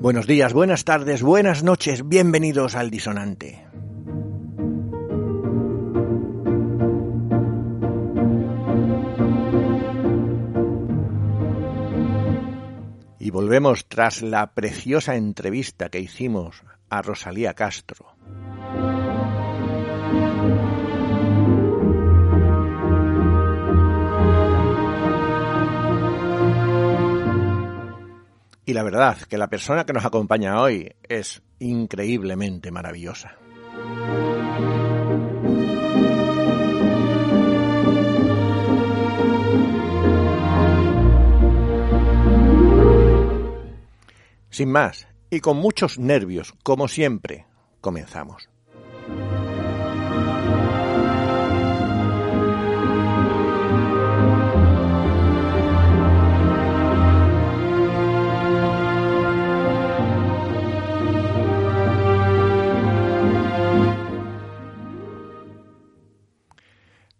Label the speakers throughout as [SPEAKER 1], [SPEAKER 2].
[SPEAKER 1] Buenos días, buenas tardes, buenas noches, bienvenidos al Disonante. Y volvemos tras la preciosa entrevista que hicimos a Rosalía Castro. Y la verdad que la persona que nos acompaña hoy es increíblemente maravillosa. Sin más, y con muchos nervios, como siempre, comenzamos.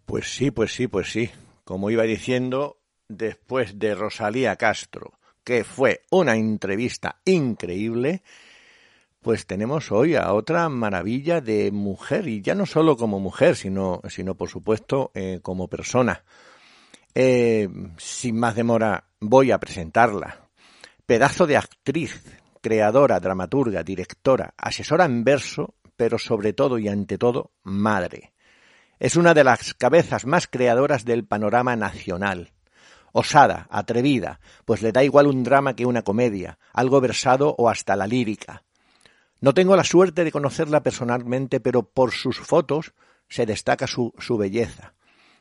[SPEAKER 1] Pues sí, pues sí, pues sí. Como iba diciendo, después de Rosalía Castro, que fue una entrevista increíble, pues tenemos hoy a otra maravilla de mujer, y ya no solo como mujer, sino, sino por supuesto eh, como persona. Eh, sin más demora, voy a presentarla. Pedazo de actriz, creadora, dramaturga, directora, asesora en verso, pero sobre todo y ante todo, madre. Es una de las cabezas más creadoras del panorama nacional osada, atrevida, pues le da igual un drama que una comedia, algo versado o hasta la lírica. No tengo la suerte de conocerla personalmente, pero por sus fotos se destaca su, su belleza.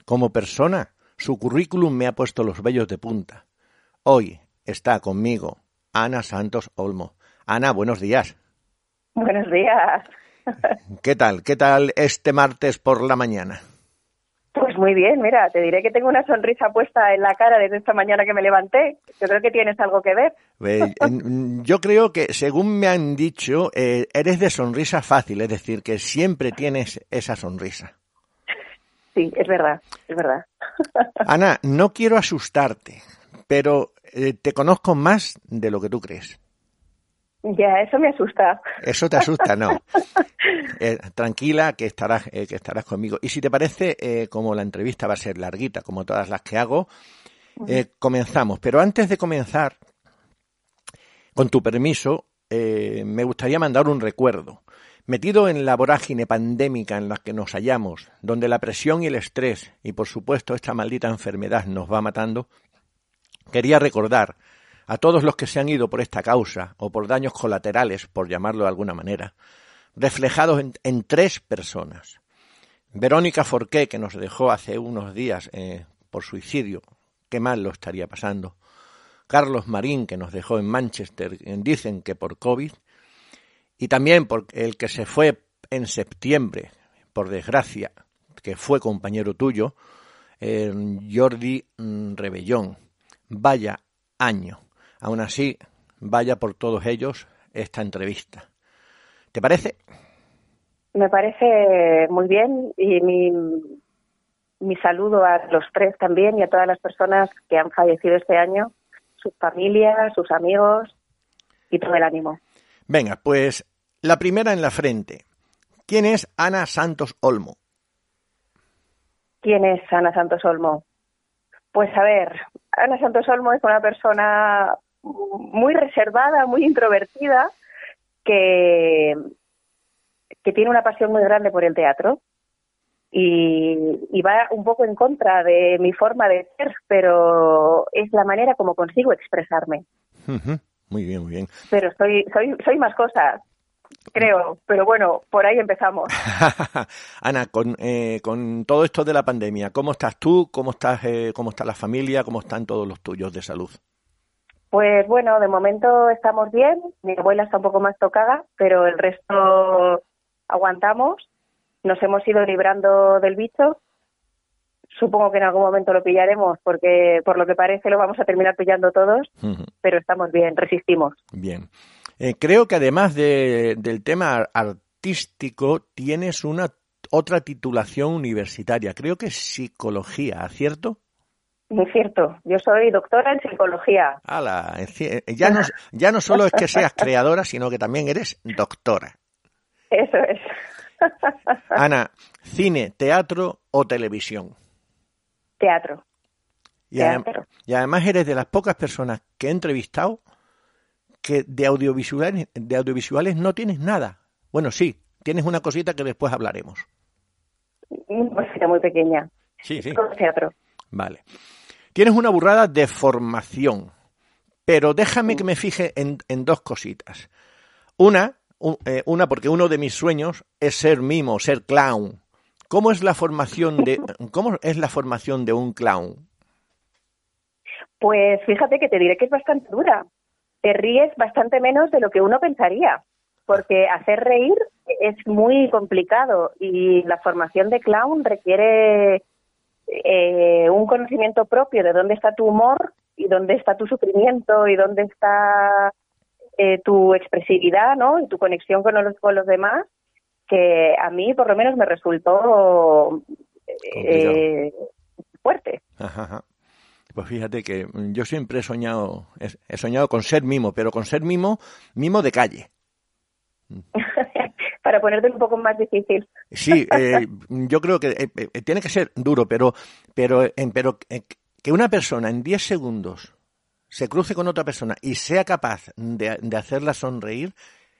[SPEAKER 1] Como persona, su currículum me ha puesto los vellos de punta. Hoy está conmigo Ana Santos Olmo. Ana, buenos días.
[SPEAKER 2] Buenos días.
[SPEAKER 1] ¿Qué tal? ¿Qué tal este martes por la mañana?
[SPEAKER 2] Pues muy bien, mira, te diré que tengo una sonrisa puesta en la cara desde esta mañana que me levanté. Yo creo que tienes algo que ver.
[SPEAKER 1] yo creo que, según me han dicho, eh, eres de sonrisa fácil, es decir, que siempre tienes esa sonrisa.
[SPEAKER 2] Sí, es verdad, es verdad.
[SPEAKER 1] Ana, no quiero asustarte, pero eh, te conozco más de lo que tú crees.
[SPEAKER 2] Ya, eso me asusta.
[SPEAKER 1] Eso te asusta, no. Eh, tranquila, que estarás, eh, que estarás conmigo. Y si te parece, eh, como la entrevista va a ser larguita, como todas las que hago, comenzamos. Pero antes de comenzar, con tu permiso, me gustaría mandar un recuerdo. Metido en la vorágine pandémica en la que nos hallamos, donde la presión y el estrés, y por supuesto esta maldita enfermedad nos va matando, quería recordar a todos los que se han ido por esta causa o por daños colaterales, por llamarlo de alguna manera, reflejados en, tres personas. Verónica Forqué, que nos dejó hace unos días eh, por suicidio, qué mal lo estaría pasando. Carlos Marín, que nos dejó en Manchester, dicen que por COVID. Y también por el que se fue en septiembre, por desgracia, que fue compañero tuyo, eh, Jordi mm, Rebellón. Vaya año. Aún así, vaya por todos ellos esta entrevista. ¿Te parece?
[SPEAKER 2] Me parece muy bien y mi, mi saludo a los tres también y a todas las personas que han fallecido este año, sus familias, sus amigos y todo el ánimo.
[SPEAKER 1] Venga, pues la primera en la frente. ¿Quién es Ana Santos Olmo?
[SPEAKER 2] ¿Quién es Ana Santos Olmo? Pues a ver, Ana Santos Olmo es una persona muy reservada, muy introvertida, que, que tiene una pasión muy grande por el teatro y, va un poco en contra de mi forma de ser, pero es la manera como consigo expresarme.
[SPEAKER 1] Muy bien, muy bien.
[SPEAKER 2] Pero soy, soy, soy más cosas. creo, pero bueno, por ahí empezamos.
[SPEAKER 1] Ana, con, eh, con todo esto de la pandemia, ¿cómo estás tú? ¿Cómo estás, eh, cómo está la familia? ¿Cómo están todos los tuyos de salud?
[SPEAKER 2] Pues bueno, de momento estamos bien. Mi abuela está un poco más tocada, pero el resto aguantamos. Nos hemos ido librando del bicho. Supongo que en algún momento lo pillaremos porque por lo que parece lo vamos a terminar pillando todos, pero estamos bien, resistimos.
[SPEAKER 1] Bien. Eh, creo que además de, del tema artístico tienes una otra titulación universitaria. Creo que es psicología, ¿cierto?
[SPEAKER 2] Muy cierto. Yo soy doctora en psicología.
[SPEAKER 1] Ala, ya no, ya no solo es que seas creadora, sino que también eres doctora.
[SPEAKER 2] Eso es.
[SPEAKER 1] Ana, cine, teatro o televisión.
[SPEAKER 2] Teatro.
[SPEAKER 1] Y, teatro. y además eres de las pocas personas que he entrevistado que de audiovisuales, de audiovisuales no tienes nada. Bueno, sí, tienes una cosita que después hablaremos.
[SPEAKER 2] Una cosita muy pequeña.
[SPEAKER 1] Sí, sí.
[SPEAKER 2] teatro.
[SPEAKER 1] Vale. Tienes una burrada de formación, pero déjame que me fije en, en dos cositas. Una, eh, una, porque uno de mis sueños es ser mimo, ser clown. ¿Cómo es la formación de, cómo es la formación de un clown?
[SPEAKER 2] Pues fíjate que te diré que es bastante dura, te ríes bastante menos de lo que uno pensaría, porque hacer reír es muy complicado y la formación de clown requiere eh, un conocimiento propio de dónde está tu humor y dónde está tu sufrimiento y dónde está eh, tu expresividad ¿no? y tu conexión con los, con los demás, que a mí por lo menos me resultó eh, fuerte.
[SPEAKER 1] Ajá, pues fíjate que mm, yo siempre he soñado, he soñado con ser mimo, pero con ser mimo, mimo de calle.
[SPEAKER 2] Para ponerte un poco más difícil.
[SPEAKER 1] Sí, eh, yo creo que eh, eh, tiene que ser duro, pero, pero, pero que una persona en 10 segundos se cruce con otra persona y sea capaz de, de hacerla sonreír,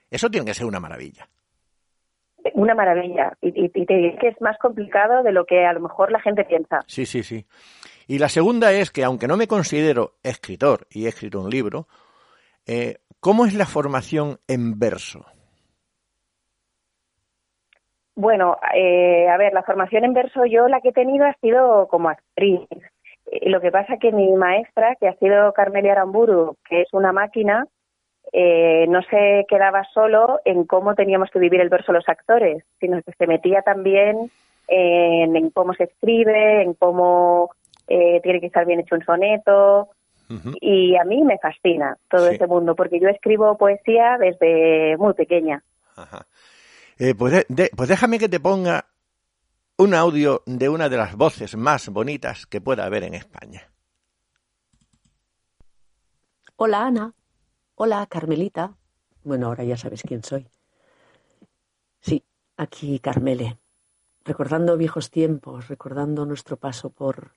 [SPEAKER 1] eso tiene que ser una maravilla
[SPEAKER 2] una maravilla y, y, te diré que es más complicado de lo que a lo mejor la gente piensa.
[SPEAKER 1] Sí, sí, sí. Y la segunda es que, aunque no me considero escritor y he escrito un libro, eh, ¿cómo es la formación en verso?
[SPEAKER 2] Bueno, eh, a ver, la formación en verso yo la que he tenido ha sido como actriz. Eh, lo que pasa que mi maestra, que ha sido Carmelia Aramburu, que es una máquina, no se quedaba solo en cómo teníamos que vivir el verso los actores, sino que se metía también en cómo se escribe, en cómo eh, tiene que estar bien hecho un soneto. Y a mí me fascina todo ese mundo, porque yo escribo poesía desde muy pequeña.
[SPEAKER 1] Eh, pues, pues déjame que te ponga un audio de una de las voces más bonitas que pueda haber en España.
[SPEAKER 3] Hola Ana. Hola Carmelita. Bueno, ahora ya sabes quién soy. Sí, aquí Carmele. Recordando viejos tiempos, recordando nuestro paso por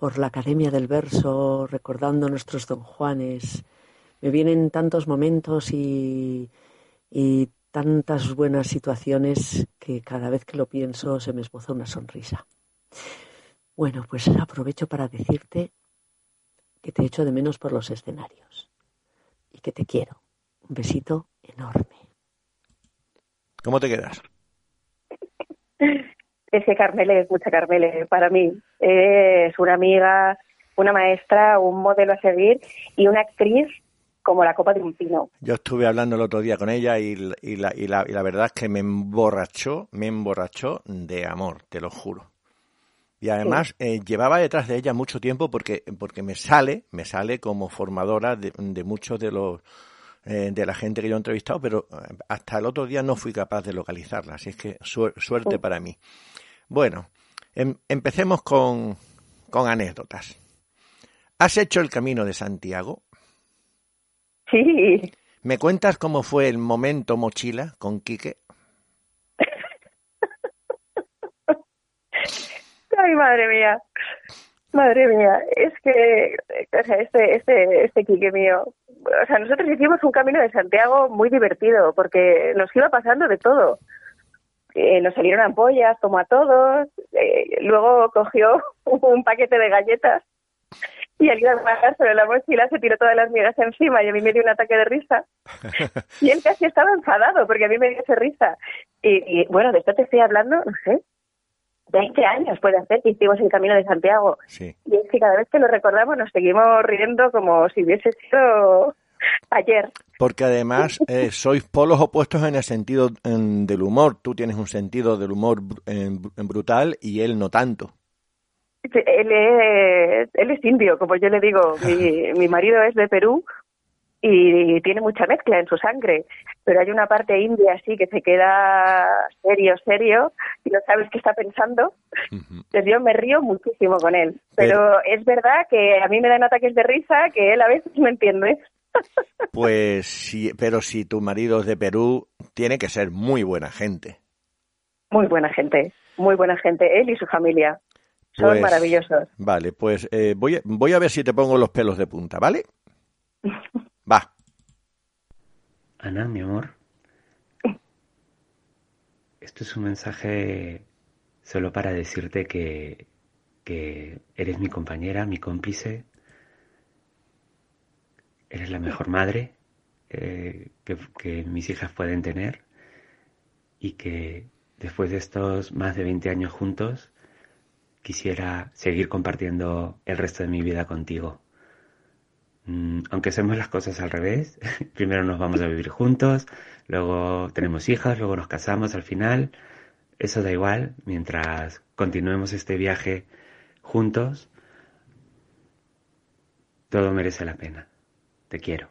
[SPEAKER 3] por la Academia del Verso, recordando nuestros don Juanes. Me vienen tantos momentos y, tantas buenas situaciones que cada vez que lo pienso se me esboza una sonrisa. Bueno, pues aprovecho para decirte que te echo de menos por los escenarios y que te quiero. Un besito enorme.
[SPEAKER 1] ¿Cómo te quedas?
[SPEAKER 2] Es que Carmele es mucha Carmele para mí. Es una amiga, una maestra, un modelo a seguir y una actriz como la copa de un pino.
[SPEAKER 1] Yo estuve hablando el otro día con ella y, la, y, la, y la verdad es que me emborrachó, me emborrachó de amor, te lo juro. Y además eh, llevaba detrás de ella mucho tiempo porque, porque me sale, me sale como formadora de, muchos de los eh, de la gente que yo he entrevistado, pero eh, hasta el otro día no fui capaz de localizarla, así es que suerte para mí. Bueno, em, empecemos con, con anécdotas. ¿Has hecho el camino de Santiago?
[SPEAKER 2] Sí.
[SPEAKER 1] ¿Me cuentas cómo fue el momento mochila con Quique?
[SPEAKER 2] Ay, madre mía. Madre mía, es que o sea, este, este, este Quique mío, o sea, nosotros hicimos un camino de Santiago muy divertido porque nos iba pasando de todo eh, nos salieron ampollas como a todos, eh, luego cogió un paquete de galletas y al ir a bajar sobre la mochila se tiró todas las migas encima y a mí me dio un ataque de risa. y él casi estaba enfadado porque a mí me dio esa risa. Y, bueno, de esto te estoy hablando, no sé, 20 años puede hacer que hicimos el Camino de Santiago.
[SPEAKER 1] Sí.
[SPEAKER 2] Y es que cada vez que lo recordamos nos seguimos riendo como si hubiese sido ayer.
[SPEAKER 1] Porque además eh, sois polos opuestos en el sentido del humor. Tú tienes un sentido del humor brutal y él no tanto.
[SPEAKER 2] Él es, él es indio, como yo le digo. Mi, mi marido es de Perú y tiene mucha mezcla en su sangre, pero hay una parte india así que se queda serio, serio, y no sabes qué está pensando. Yo me río muchísimo con él, pero, es verdad que a mí me dan ataques de risa que él a veces me entiende.
[SPEAKER 1] Pues sí, pero si tu marido es de Perú, tiene que ser muy buena gente.
[SPEAKER 2] Muy buena gente, muy buena gente, él y su familia. Son
[SPEAKER 1] Pues,
[SPEAKER 2] maravillosos.
[SPEAKER 1] Vale, pues eh, voy, a, voy a ver si te pongo los pelos de punta, ¿vale? Va.
[SPEAKER 4] Ana, mi amor. Esto es un mensaje solo para decirte que, que eres mi compañera, mi cómplice. Eres la mejor madre eh, que, que mis hijas pueden tener y que después de estos más de 20 años juntos quisiera seguir compartiendo el resto de mi vida contigo. Mm, Aunque hacemos las cosas al revés, primero nos vamos a vivir juntos, luego tenemos hijas, luego nos casamos al final, eso da igual, mientras continuemos este viaje juntos, todo merece la pena. Te quiero.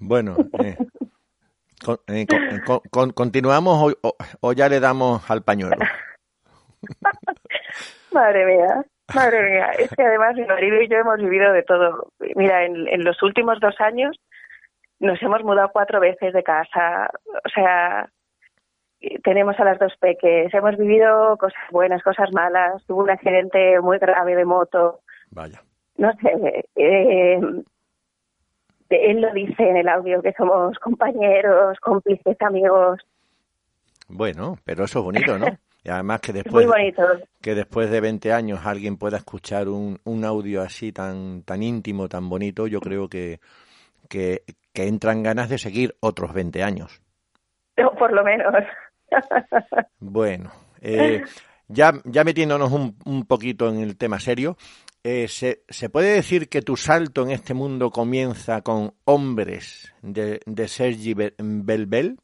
[SPEAKER 1] Bueno, eh, eh, eh, con- con- ¿continuamos o ya le damos al pañuelo?
[SPEAKER 2] Madre mía, madre mía. Es que además mi marido y yo hemos vivido de todo. Mira, en, en los últimos dos años nos hemos mudado cuatro veces de casa. O sea, tenemos a las dos peques. Hemos vivido cosas buenas, cosas malas. Tuvo un accidente muy grave de moto.
[SPEAKER 1] Vaya.
[SPEAKER 2] No sé. eh, él lo dice en el audio que somos compañeros, cómplices, amigos.
[SPEAKER 1] Bueno, pero eso es bonito, ¿no? Y además que
[SPEAKER 2] Es
[SPEAKER 1] después, que después de 20 años alguien pueda escuchar un, un audio así tan, tan íntimo, tan bonito, yo creo que, que, que entran ganas de seguir otros 20 años.
[SPEAKER 2] Por lo menos.
[SPEAKER 1] Bueno, eh, ya, ya metiéndonos un, un poquito en el tema serio, eh, ¿se, ¿se puede decir que tu salto en este mundo comienza con Hombres de, de Sergi Be- Belbel?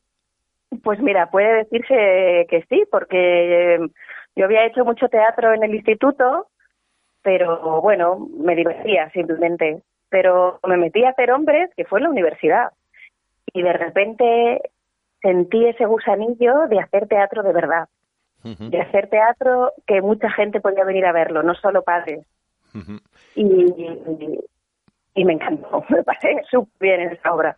[SPEAKER 2] Pues mira, puede decirse que sí, porque eh, yo había hecho mucho teatro en el instituto, pero bueno, me divertía simplemente. Pero me metí a hacer hombres, que fue en la universidad, y de repente sentí ese gusanillo de hacer teatro de verdad, de hacer teatro que mucha gente podía venir a verlo, no solo padres. Y, y me encantó, me pasé súper bien en esa obra.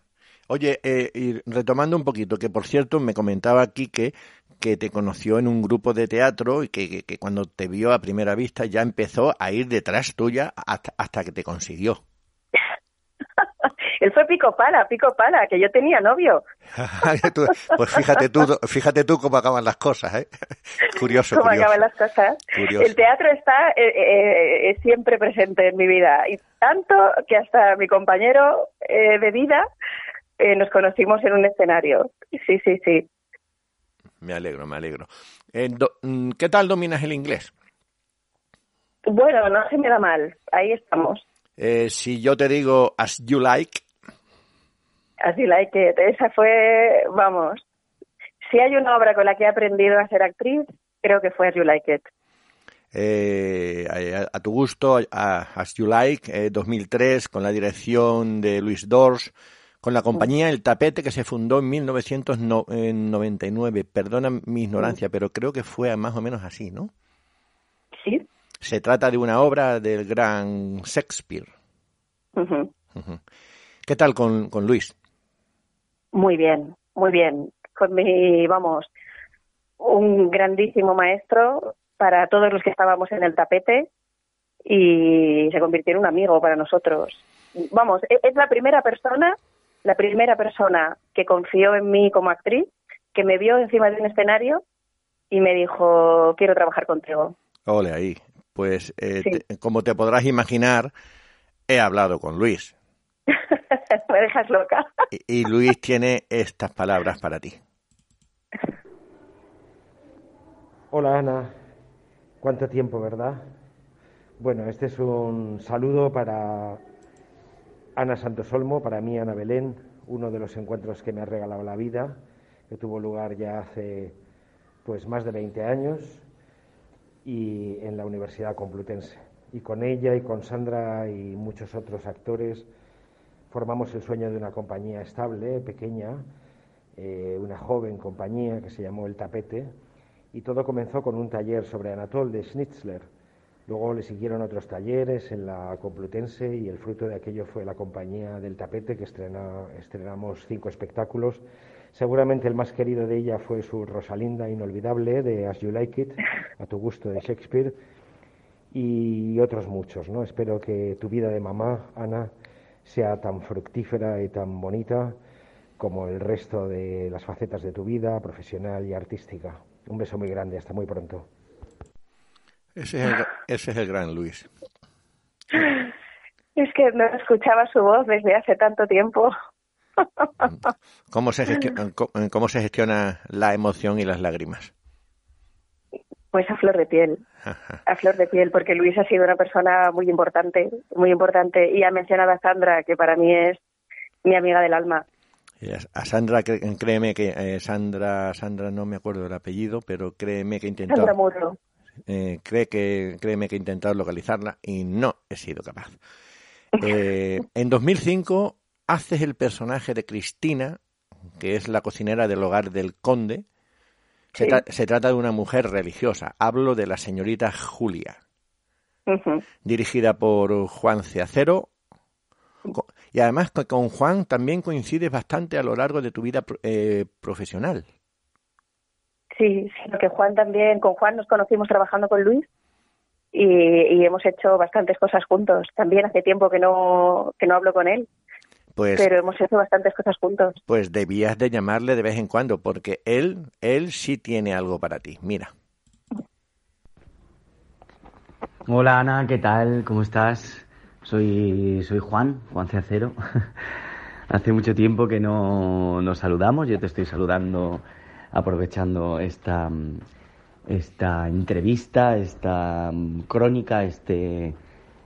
[SPEAKER 1] Oye, eh, y retomando un poquito, que por cierto me comentaba Quique que te conoció en un grupo de teatro y que, que- que cuando te vio a primera vista ya empezó a ir detrás tuya hasta, hasta que te consiguió.
[SPEAKER 2] Él fue pico pala, pico pala, que yo tenía novio.
[SPEAKER 1] Pues fíjate tú, fíjate tú cómo acaban las cosas, ¿eh? Curioso,
[SPEAKER 2] cómo
[SPEAKER 1] curioso.
[SPEAKER 2] acaban las cosas.
[SPEAKER 1] Curioso.
[SPEAKER 2] El teatro está eh, eh, eh, siempre presente en mi vida y tanto que hasta mi compañero eh, de vida eh, nos conocimos en un escenario. Sí, sí, sí.
[SPEAKER 1] Me alegro, me alegro. Eh, do- mm, ¿Qué tal dominas el inglés?
[SPEAKER 2] Bueno, no se me da mal. Ahí estamos.
[SPEAKER 1] Eh, si yo te digo as you like,
[SPEAKER 2] Así like it. Esa fue, vamos. Si hay una obra con la que he aprendido a ser actriz, creo que fue As You Like It.
[SPEAKER 1] eh, a, a tu gusto, a As You Like, eh, 2003, con la dirección de Luis Dors, con la compañía El Tapete que se fundó en 1999. Perdona mi ignorancia, pero creo que fue más o menos así, ¿no?
[SPEAKER 2] Sí.
[SPEAKER 1] Se trata de una obra del gran Shakespeare. ¿Qué tal con, con Luis?
[SPEAKER 2] Muy bien, muy bien. Con mi, vamos, un grandísimo maestro para todos los que estábamos en el tapete y se convirtió en un amigo para nosotros. Vamos, e- es la primera persona, la primera persona que confió en mí como actriz, que me vio encima de un escenario y me dijo, quiero trabajar contigo.
[SPEAKER 1] Ole ahí. pues eh, como te podrás imaginar, he hablado con Luis.
[SPEAKER 2] Me dejas loca.
[SPEAKER 1] y Luis tiene estas palabras para ti.
[SPEAKER 5] Hola Ana, cuánto tiempo, ¿verdad? Bueno, este es un saludo para Ana Santosolmo, para mí Ana Belén, uno de los encuentros que me ha regalado la vida, que tuvo lugar ya hace pues más de 20 años y en la Universidad Complutense. Y con ella y con Sandra y muchos otros actores formamos el sueño de una compañía estable, pequeña, eh, una joven compañía que se llamó El Tapete, y todo comenzó con un taller sobre Anatol de Schnitzler. Luego le siguieron otros talleres en la Complutense y el fruto de aquello fue la compañía del tapete que estrenamos cinco espectáculos. Seguramente el más querido de ella fue su Rosalinda Inolvidable de As You Like It, a tu gusto de Shakespeare, y otros muchos. ¿no? Espero que tu vida de mamá, Ana, sea tan fructífera y tan bonita como el resto de las facetas de tu vida profesional y artística. Un beso muy grande, hasta muy pronto.
[SPEAKER 1] Ese es el, ese es el gran Luis.
[SPEAKER 2] Es que no escuchaba su voz desde hace tanto tiempo.
[SPEAKER 1] ¿Cómo se, gestiona, ¿Cómo se gestiona la emoción y las lágrimas?
[SPEAKER 2] Pues a flor de piel, a flor de piel, porque Luis ha sido una persona muy importante, muy importante, y ha mencionado a Sandra, que para mí es mi amiga del alma.
[SPEAKER 1] A Sandra, créeme que eh, Sandra, Sandra no me acuerdo del apellido, pero créeme que he intentado. Eh, cree que, créeme que he intentado localizarla y no he sido capaz. Eh, en 2005 haces el personaje de Cristina, que es la cocinera del hogar del conde. Se, trata de una mujer religiosa. Hablo de la señorita Julia. Dirigida por Juan Ceacero, y además con Juan también coincides bastante a lo largo de tu vida eh, profesional.
[SPEAKER 2] Sí, sí, porque Juan también, con Juan nos conocimos trabajando con Luis y, hemos hecho bastantes cosas juntos. También hace tiempo que no, que no hablo con él. Pues, pero hemos hecho bastantes cosas juntos.
[SPEAKER 1] Pues debías de llamarle de vez en cuando, porque él, él sí tiene algo para ti. Mira.
[SPEAKER 6] Hola Ana, ¿qué tal? ¿Cómo estás? Soy, soy Juan, Juan Ceacero. Hace mucho tiempo que no nos saludamos. Yo te estoy saludando aprovechando esta, esta entrevista, esta crónica, este,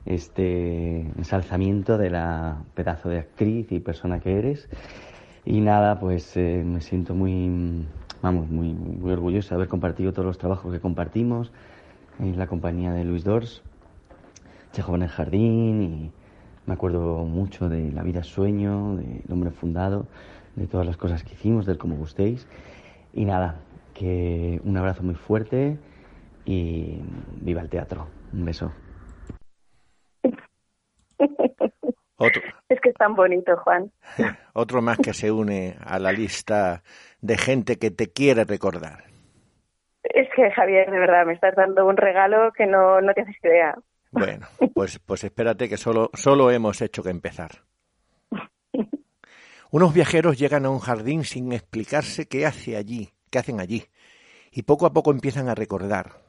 [SPEAKER 6] este ensalzamiento de la pedazo de actriz y persona que eres. Y nada, pues eh, me siento muy, vamos, muy, muy orgulloso de haber compartido todos los trabajos que compartimos en la compañía de Luis Dors Chejo en el jardín y me acuerdo mucho de La vida sueño, del hombre fundado, de todas las cosas que hicimos, del como gustéis. Y nada, que un abrazo muy fuerte y viva el teatro. Un beso.
[SPEAKER 2] Otro. Es que es tan bonito, Juan.
[SPEAKER 1] Otro más que se une a la lista de gente que te quiere recordar.
[SPEAKER 2] Es que, Javier, de verdad, me estás dando un regalo que no, no te haces idea.
[SPEAKER 1] Bueno, pues, pues espérate que solo, solo hemos hecho que empezar. Unos viajeros llegan a un jardín sin explicarse qué hace allí, qué hacen allí, y poco a poco empiezan a recordar.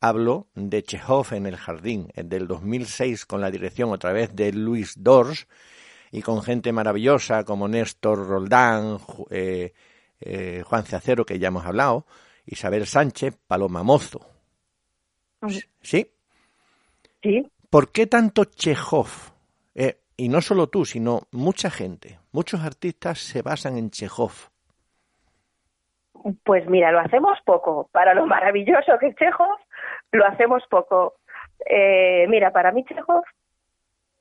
[SPEAKER 1] Hablo de Chekhov en el jardín, del 2006 con la dirección otra vez de Luis Dors y con gente maravillosa como Néstor Roldán, eh, eh, Juan Ceacero, que ya hemos hablado, Isabel Sánchez, Paloma Mozo. ¿Sí?
[SPEAKER 2] Sí.
[SPEAKER 1] ¿Por qué tanto Chekhov? Eh, y no solo tú, sino mucha gente, muchos artistas se basan en Chekhov.
[SPEAKER 2] Pues mira, lo hacemos poco. Para lo maravilloso que es Chekhov, lo hacemos poco. Eh, mira, para mí Chekhov,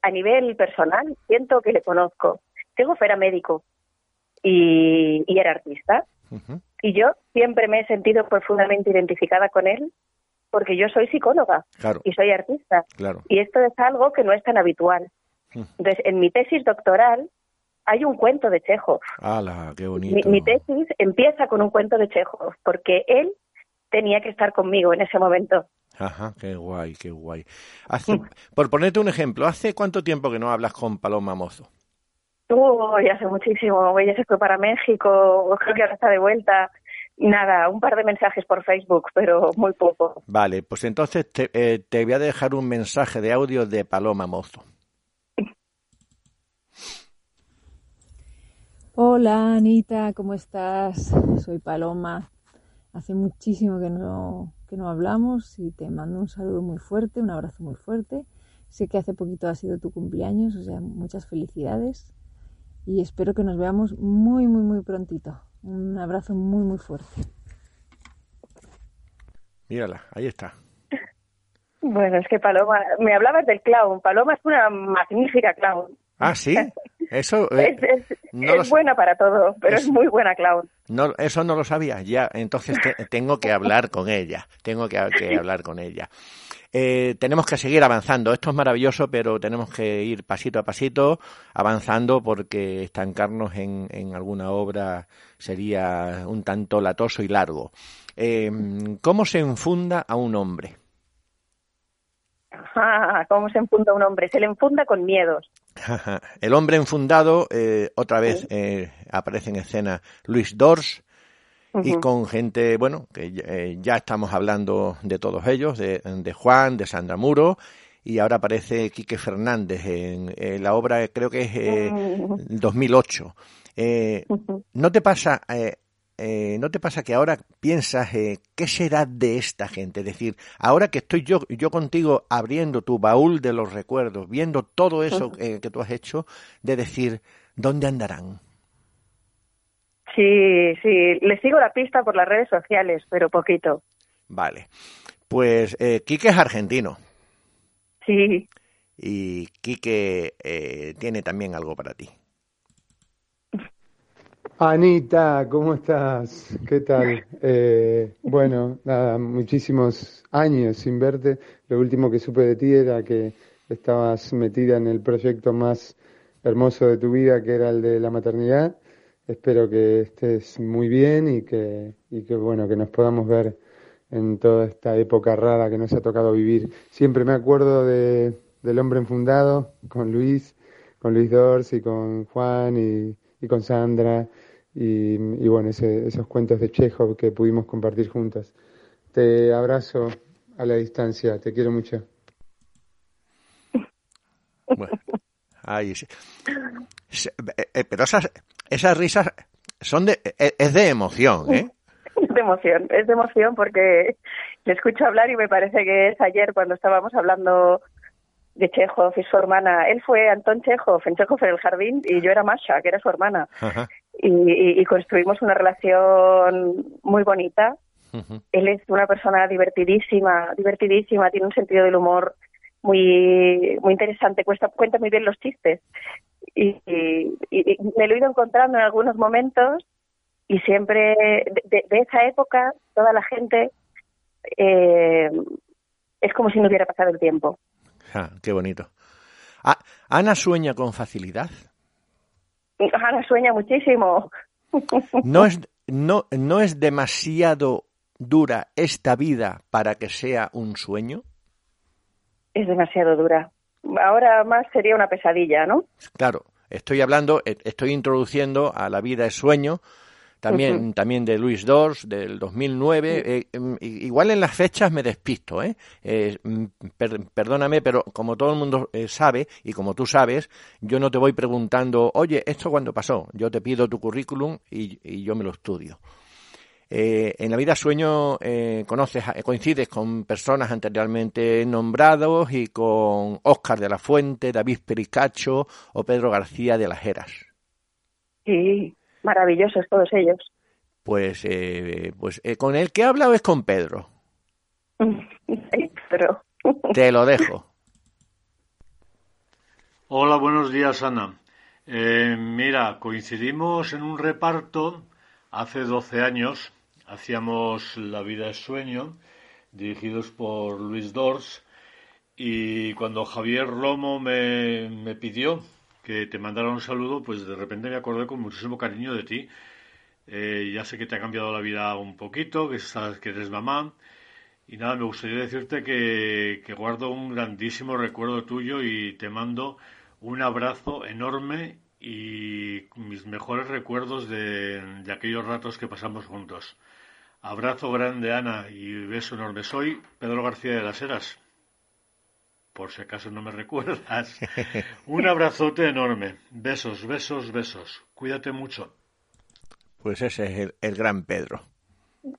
[SPEAKER 2] a nivel personal, siento que le conozco. Chekhov era médico y, era artista. Y yo siempre me he sentido profundamente identificada con él porque yo soy psicóloga y soy artista. Y esto es algo que no es tan habitual. Entonces, en mi tesis doctoral hay un cuento de Chekhov.
[SPEAKER 1] ¡Hala, qué bonito!
[SPEAKER 2] Mi, tesis empieza con un cuento de Chekhov, porque él tenía que estar conmigo en ese momento.
[SPEAKER 1] Ajá, qué guay, qué guay. Hace, por ponerte un ejemplo, ¿hace cuánto tiempo que no hablas con Paloma Mozo?
[SPEAKER 2] Ya hace muchísimo. Ella se fue para México, creo que ahora está de vuelta Nada, un par de mensajes por Facebook, pero muy poco.
[SPEAKER 1] Vale, pues entonces te, eh, te voy a dejar un mensaje de audio de Paloma Mozo.
[SPEAKER 7] Hola Anita, ¿cómo estás? Soy Paloma. Hace muchísimo que no, que no hablamos y te mando un saludo muy fuerte, un abrazo muy fuerte. Sé que hace poquito ha sido tu cumpleaños, o sea, muchas felicidades y espero que nos veamos muy, muy, muy prontito. Un abrazo muy, muy fuerte.
[SPEAKER 1] Mírala, ahí está.
[SPEAKER 2] Bueno, es que Paloma, me hablabas del clown. Paloma es una magnífica clown.
[SPEAKER 1] Ah, sí. Eso eh,
[SPEAKER 2] es, es,
[SPEAKER 1] no
[SPEAKER 2] es
[SPEAKER 1] lo s-
[SPEAKER 2] buena para todo, pero es,
[SPEAKER 1] es-
[SPEAKER 2] muy buena clown.
[SPEAKER 1] no, eso no lo sabía. Ya, entonces te- tengo que hablar con ella. Tengo que, que hablar con ella. Eh, tenemos que seguir avanzando. Esto es maravilloso, pero tenemos que ir pasito a pasito avanzando porque estancarnos en, en alguna obra sería un tanto latoso y largo. Eh, ¿Cómo se enfunda a un hombre?
[SPEAKER 2] Ah, ¿Cómo se enfunda un hombre? Se le enfunda con miedos.
[SPEAKER 1] El hombre enfundado, eh, otra vez eh, aparece en escena Luis Dors y con gente, bueno, que eh, ya estamos hablando de todos ellos, de, de Juan, de Sandra Muro, y ahora aparece Quique Fernández en, en la obra, creo que es eh,
[SPEAKER 2] Mm.
[SPEAKER 1] 2008. Eh,
[SPEAKER 2] Ujú.
[SPEAKER 1] ¿No te pasa, eh, eh, no te pasa que ahora piensas eh, qué será de esta gente? Es decir, ahora que estoy yo, yo contigo abriendo tu baúl de los recuerdos, viendo todo eso eh, que tú has hecho, de decir, ¿dónde andarán?
[SPEAKER 2] Sí, sí, le sigo la pista por las redes sociales, pero poquito.
[SPEAKER 1] Vale. Pues eh, Quique es argentino
[SPEAKER 2] Sí,
[SPEAKER 1] y Quique eh, tiene también algo para ti.
[SPEAKER 8] Anita, ¿cómo estás? ¿Qué tal? Eh, bueno, nada, muchísimos años sin verte. Lo último que supe de ti era que estabas metida en el proyecto más hermoso de tu vida, que era el de la maternidad. Espero que estés muy bien y que, y que bueno, que nos podamos ver en toda esta época rara que nos ha tocado vivir. Siempre me acuerdo de, del hombre enfundado con Luis, con Luis Dors y con Juan y, y con Sandra y, y bueno, ese- esos cuentos de Chekhov que pudimos compartir juntas. Te abrazo a la distancia, te quiero mucho.
[SPEAKER 1] Bueno, ahí sí. Eh, eh, pero esas, esas risas son de, eh, es de emoción, ¿eh?
[SPEAKER 2] es de emoción, es de emoción porque le escucho hablar y me parece que es ayer cuando estábamos hablando de Chekhov y su hermana. Él fue Antón Chekhov en Chekhov en el jardín y yo era Masha, que era su hermana.
[SPEAKER 1] Ajá.
[SPEAKER 2] Y, y- construimos una relación muy bonita. Él es una persona divertidísima, divertidísima, tiene un sentido del humor muy muy interesante, cuesta, cuenta muy bien los chistes. Y, y- y me lo he ido encontrando en algunos momentos y siempre de, de- de esa época toda la gente eh, es como si no hubiera pasado el tiempo.
[SPEAKER 1] Ah, qué bonito. Ah, ¿Ana sueña con facilidad?
[SPEAKER 2] Ana sueña muchísimo.
[SPEAKER 1] ¿No es, no, ¿No es demasiado dura esta vida para que sea un sueño?
[SPEAKER 2] Es demasiado dura. Ahora más sería una pesadilla, ¿no?
[SPEAKER 1] Claro, estoy hablando, eh, estoy introduciendo a La vida es sueño, también, también de Luis Dors, del 2009. eh, mm, i- igual en las fechas me despisto, ¿eh? Eh, mm, per- perdóname, pero como todo el mundo eh, sabe, y como tú sabes, yo no te voy preguntando, oye, ¿esto cuándo pasó? Yo te pido tu currículum y, y yo me lo estudio. Eh, en la vida sueño eh, conoces, coincides con personas anteriormente nombrados y con Óscar de la Fuente, David Pericacho o Pedro García de las Heras.
[SPEAKER 2] Sí, maravillosos todos ellos.
[SPEAKER 1] Pues, eh, pues eh, con el que he hablado es con Pedro.
[SPEAKER 2] Sí, Pero
[SPEAKER 1] Te lo dejo.
[SPEAKER 9] Hola, buenos días, Ana. Eh, mira, coincidimos en un reparto hace 12 años. Hacíamos La vida es sueño, dirigidos por Luis Dors. Y cuando Javier Romo me, me pidió que te mandara un saludo, pues de repente me acordé con muchísimo cariño de ti. Eh, ya sé que te ha cambiado la vida un poquito, que, que eres mamá. Y nada, me gustaría decirte que, guardo un grandísimo recuerdo tuyo y te mando un abrazo enorme y mis mejores recuerdos de aquellos ratos que pasamos juntos. Abrazo grande, Ana, y beso enorme. Soy Pedro García de las Heras, por si acaso no me recuerdas. Un abrazote enorme. Besos, besos, besos. Cuídate mucho.
[SPEAKER 1] Pues ese es el, el gran Pedro.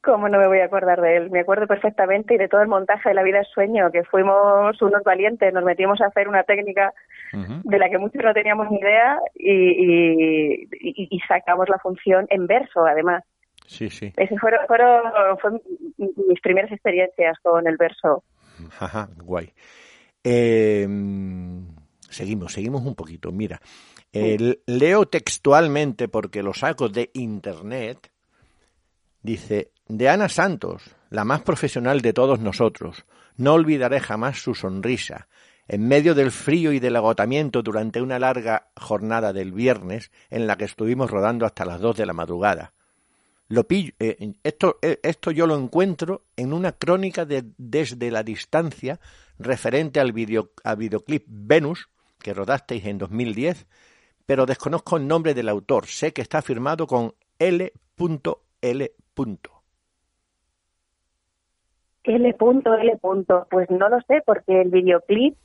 [SPEAKER 2] ¿Cómo no me voy a acordar de él? Me acuerdo perfectamente y de todo el montaje de La vida es sueño, que fuimos unos valientes, nos metimos a hacer una técnica de la que muchos no teníamos ni idea y, y, y sacamos la función en verso, además.
[SPEAKER 1] Sí, sí.
[SPEAKER 2] Esas fueron, fueron, fueron mis primeras experiencias con el verso.
[SPEAKER 1] Ajá, guay. Eh, seguimos, seguimos un poquito. Mira, leo textualmente porque lo saco de internet. Dice, de Ana Santos, la más profesional de todos nosotros. No olvidaré jamás su sonrisa. En medio del frío y del agotamiento durante una larga jornada del viernes en la que estuvimos rodando hasta las dos de la madrugada. Lo pillo, eh, esto, eh, esto yo lo encuentro en una crónica de Desde la Distancia referente al, video, al videoclip Venus, que rodasteis en 2010, pero desconozco el nombre del autor. Sé que está firmado con L.L.
[SPEAKER 2] L. L. L. Pues no lo sé, porque el videoclip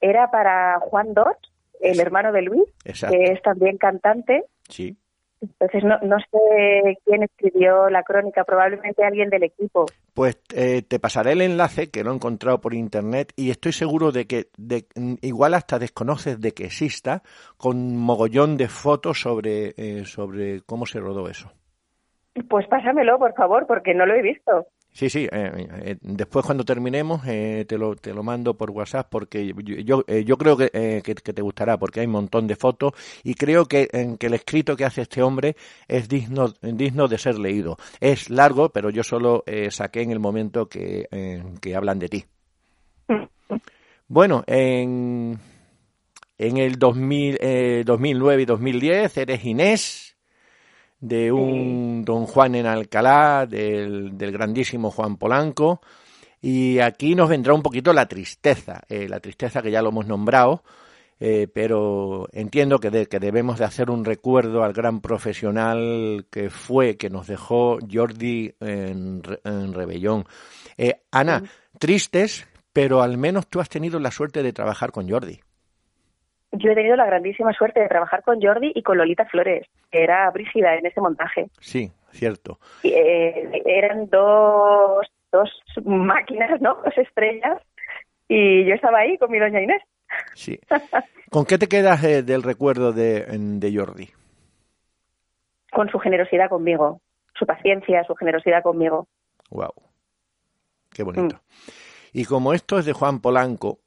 [SPEAKER 2] era para Juan Dot, el hermano de Luis,
[SPEAKER 1] Exacto.
[SPEAKER 2] que es también cantante.
[SPEAKER 1] Sí.
[SPEAKER 2] Entonces no, no sé quién escribió la crónica, probablemente alguien del equipo.
[SPEAKER 1] Pues eh, te pasaré el enlace que lo he encontrado por internet y estoy seguro de que de, igual hasta desconoces de que exista con mogollón de fotos sobre, eh, sobre cómo se rodó eso.
[SPEAKER 2] Pues pásamelo, por favor, porque no lo he visto.
[SPEAKER 1] Sí, sí. Eh, eh, después cuando terminemos eh, te, lo, te lo mando por WhatsApp porque yo, yo, yo creo que, que, que, te gustará porque hay un montón de fotos y creo que, que el escrito que hace este hombre es digno, digno de ser leído. Es largo, pero yo solo saqué en el momento que, que hablan de ti. Bueno, en, en el 2000, 2009 y 2010 eres Inés de un don Juan en Alcalá, del, del, grandísimo Juan Polanco. Y aquí nos vendrá un poquito la tristeza, eh, la tristeza que ya lo hemos nombrado, eh, pero entiendo que, de, que, debemos de hacer un recuerdo al gran profesional que fue, que nos dejó Jordi en, en Rebellón. Eh, Ana, tristes, pero al menos tú has tenido la suerte de trabajar con Jordi
[SPEAKER 2] yo he tenido la grandísima suerte de trabajar con Jordi y con Lolita Flores, que era Brígida en ese montaje.
[SPEAKER 1] Sí, cierto.
[SPEAKER 2] Y, eh, eran dos, dos máquinas, ¿no? Dos estrellas. Y yo estaba ahí con mi doña Inés.
[SPEAKER 1] Sí. ¿Con qué te quedas eh, del recuerdo de, de Jordi?
[SPEAKER 2] Con su generosidad conmigo, su paciencia, su generosidad conmigo.
[SPEAKER 1] Wow. Qué bonito. Mm. Y como esto es de Juan Polanco,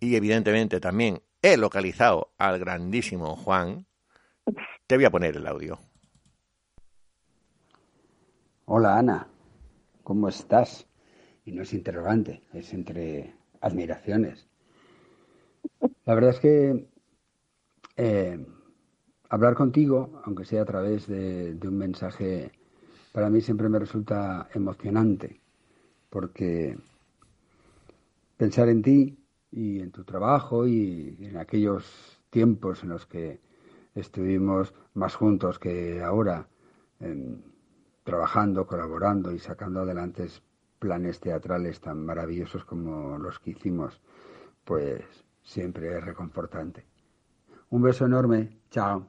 [SPEAKER 1] y, evidentemente también he localizado al grandísimo Juan, te voy a poner el audio.
[SPEAKER 10] Hola Ana, ¿cómo estás? Y no es interrogante, es entre admiraciones. La verdad es que eh, hablar contigo, aunque sea a través de un mensaje, para mí siempre me resulta emocionante, porque pensar en ti y en tu trabajo y en aquellos tiempos en los que estuvimos más juntos que ahora, eh, trabajando, colaborando y sacando adelante planes teatrales tan maravillosos como los que hicimos, pues siempre es reconfortante. Un beso enorme, chao.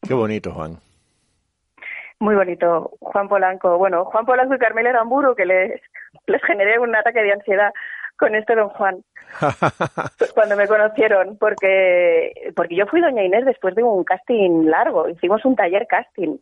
[SPEAKER 1] Qué bonito, Juan.
[SPEAKER 2] Muy bonito, Juan Polanco. Bueno, Juan Polanco y Carmela Aramburu, que les, les generé un ataque de ansiedad con este don Juan cuando me conocieron porque porque yo fui doña Inés después de un casting largo hicimos un taller casting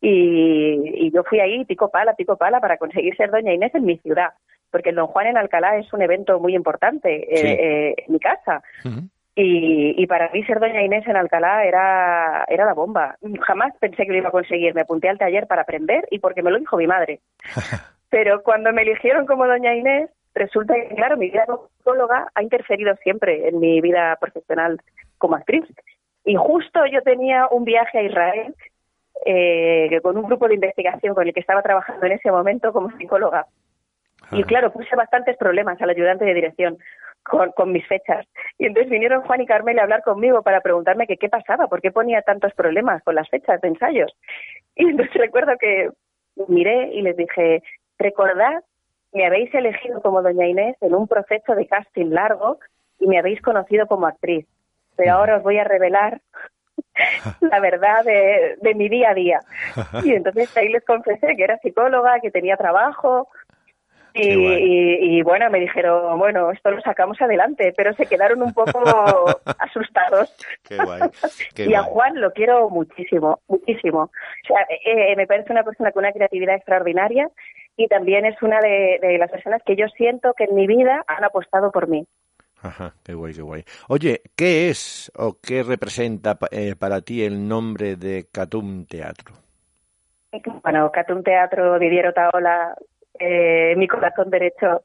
[SPEAKER 2] y, y yo fui ahí pico pala pico pala para conseguir ser doña Inés en mi ciudad porque el don Juan en Alcalá es un evento muy importante sí. eh, eh, en mi casa uh -huh. Y, y, para mí ser doña Inés en Alcalá era, era la bomba. Jamás pensé que lo iba a conseguir. Me apunté al taller para aprender y porque me lo dijo mi madre. Pero cuando me eligieron como doña Inés, resulta que, claro, mi vida como psicóloga ha interferido siempre en mi vida profesional como actriz. Y justo yo tenía un viaje a Israel eh, con un grupo de investigación con el que estaba trabajando en ese momento como psicóloga. Ah. Y claro, puse bastantes problemas al ayudante de dirección con, con, mis fechas. Y entonces vinieron Juan y Carmel a hablar conmigo para preguntarme que qué pasaba, por qué ponía tantos problemas con las fechas de ensayos. Y entonces recuerdo que, miré y les dije, recordad, me habéis elegido como doña Inés en un proceso de casting largo y me habéis conocido como actriz. Pero ahora os voy a revelar la verdad de, de, mi día a día. Y entonces ahí les confesé que era psicóloga, que tenía trabajo, y, bueno, me dijeron, bueno, esto lo sacamos adelante, pero se quedaron un poco asustados.
[SPEAKER 1] Qué guay,
[SPEAKER 2] y a Juan lo quiero muchísimo, muchísimo. O sea, eh, me parece una persona con una creatividad extraordinaria y también es una de, las personas que yo siento que en mi vida han apostado por mí.
[SPEAKER 1] Ajá, qué guay, qué guay. Oye, ¿qué es o qué representa eh, para ti el nombre de Catum Teatro?
[SPEAKER 2] Bueno, Catum Teatro, Didier Otaola, eh, mi corazón derecho.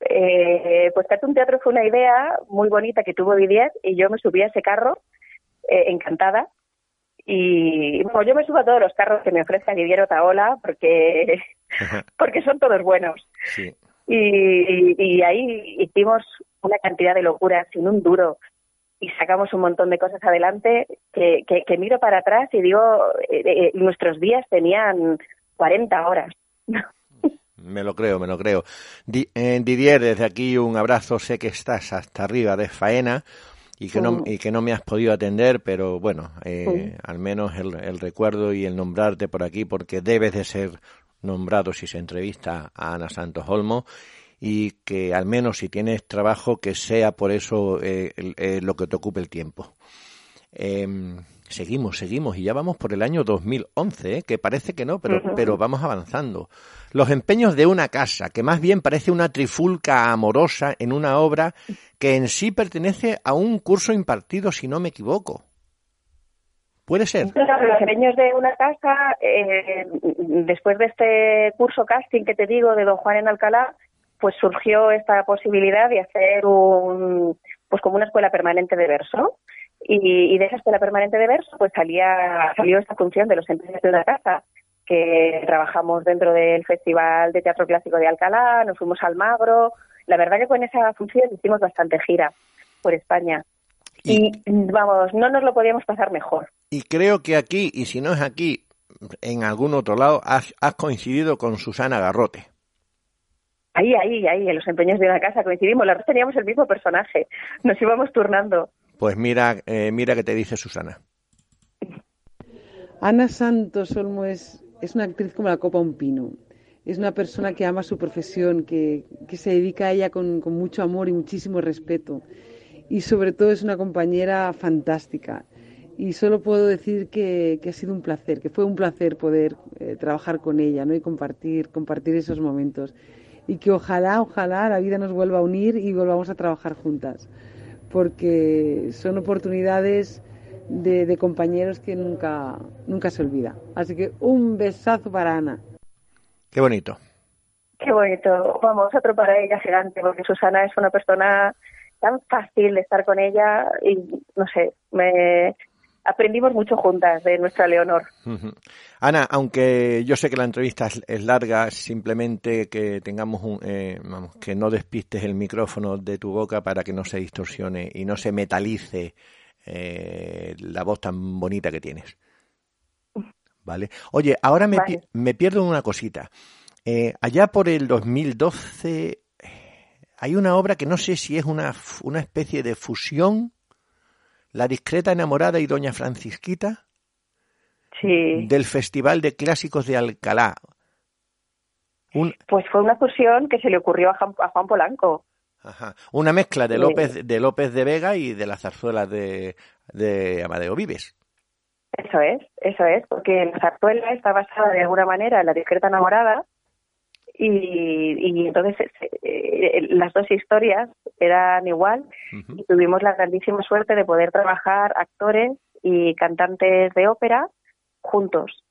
[SPEAKER 2] Eh, pues un Teatro fue una idea muy bonita que tuvo Didier y yo me subí a ese carro eh, encantada. Y bueno, yo me subo a todos los carros que me ofrece Didier Otaola porque, porque son todos buenos. Y, y, ahí hicimos una cantidad de locuras sin un duro y sacamos un montón de cosas adelante que, que, miro para atrás y digo, eh, nuestros días tenían 40 horas.
[SPEAKER 1] Me lo creo, me lo creo. Eh, Didier, desde aquí un abrazo. Sé que estás hasta arriba de faena y que, no, y que no me has podido atender, pero bueno, eh, al menos el, el, recuerdo y el nombrarte por aquí, porque debes de ser nombrado si se entrevista a Ana Santos Olmo y que al menos si tienes trabajo que sea por eso eh, lo que te ocupe el tiempo. Em, seguimos, seguimos y ya vamos por el año 2011, que parece que no, pero, pero vamos avanzando. Los empeños de una casa, que más bien parece una trifulca amorosa en una obra que en sí pertenece a un curso impartido, si no me equivoco. ¿Puede ser?
[SPEAKER 2] Los empeños de una casa, eh, después de este curso casting que te digo de Don Juan en Alcalá, pues surgió esta posibilidad de hacer un, pues como una escuela permanente de verso. Y, y de esa escuela permanente de verso, pues salía, salió esta función de los empeños de una casa que trabajamos dentro del Festival de Teatro Clásico de Alcalá, nos fuimos al Magro. La verdad que con esa función hicimos bastante gira por España. Y, vamos, no nos lo podíamos pasar mejor.
[SPEAKER 1] Y creo que aquí, y si no es aquí, en algún otro lado, has, coincidido con Susana Garrote.
[SPEAKER 2] Ahí, ahí, ahí, en los empeños de una casa coincidimos. La verdad teníamos el mismo personaje. Nos íbamos turnando.
[SPEAKER 1] Pues mira, eh, mira que te dice Susana.
[SPEAKER 11] Ana Santos Olmo es es una actriz como la copa un pino. Es una persona que ama su profesión, que, se dedica a ella con, mucho amor y muchísimo respeto. Y sobre todo es una compañera fantástica. Y solo puedo decir que, ha sido un placer, que fue un placer poder eh, trabajar con ella ¿no? y compartir, compartir esos momentos. Y que ojalá, ojalá la vida nos vuelva a unir y volvamos a trabajar juntas. Porque son oportunidades de, compañeros que nunca, nunca se olvida. Así que un besazo para Ana.
[SPEAKER 1] Qué bonito.
[SPEAKER 2] Qué bonito. Vamos, otro para ella gigante, porque Susana es una persona tan fácil de estar con ella y no sé, me aprendimos mucho juntas de nuestra Leonor.
[SPEAKER 1] Ana, aunque yo sé que la entrevista es, larga, simplemente que tengamos un, eh, vamos, que no despistes el micrófono de tu boca para que no se distorsione y no se metalice eh, la voz tan bonita que tienes. ¿Vale? Oye, ahora me, me pierdo una cosita. Eh, allá por el 2012 hay una obra que no sé si es una, una especie de fusión, La discreta enamorada y Doña Francisquita,
[SPEAKER 2] sí.
[SPEAKER 1] del Festival de Clásicos de Alcalá.
[SPEAKER 2] Pues fue una fusión que se le ocurrió a Juan Polanco.
[SPEAKER 1] Una mezcla de López, de López de Vega y de las zarzuelas de, de Amadeo Vives.
[SPEAKER 2] Eso es, eso es, porque la zarzuela está basada de alguna manera en la discreta enamorada y, y entonces eh, eh, las dos historias eran igual. Y tuvimos la grandísima suerte de poder trabajar actores y cantantes de ópera juntos.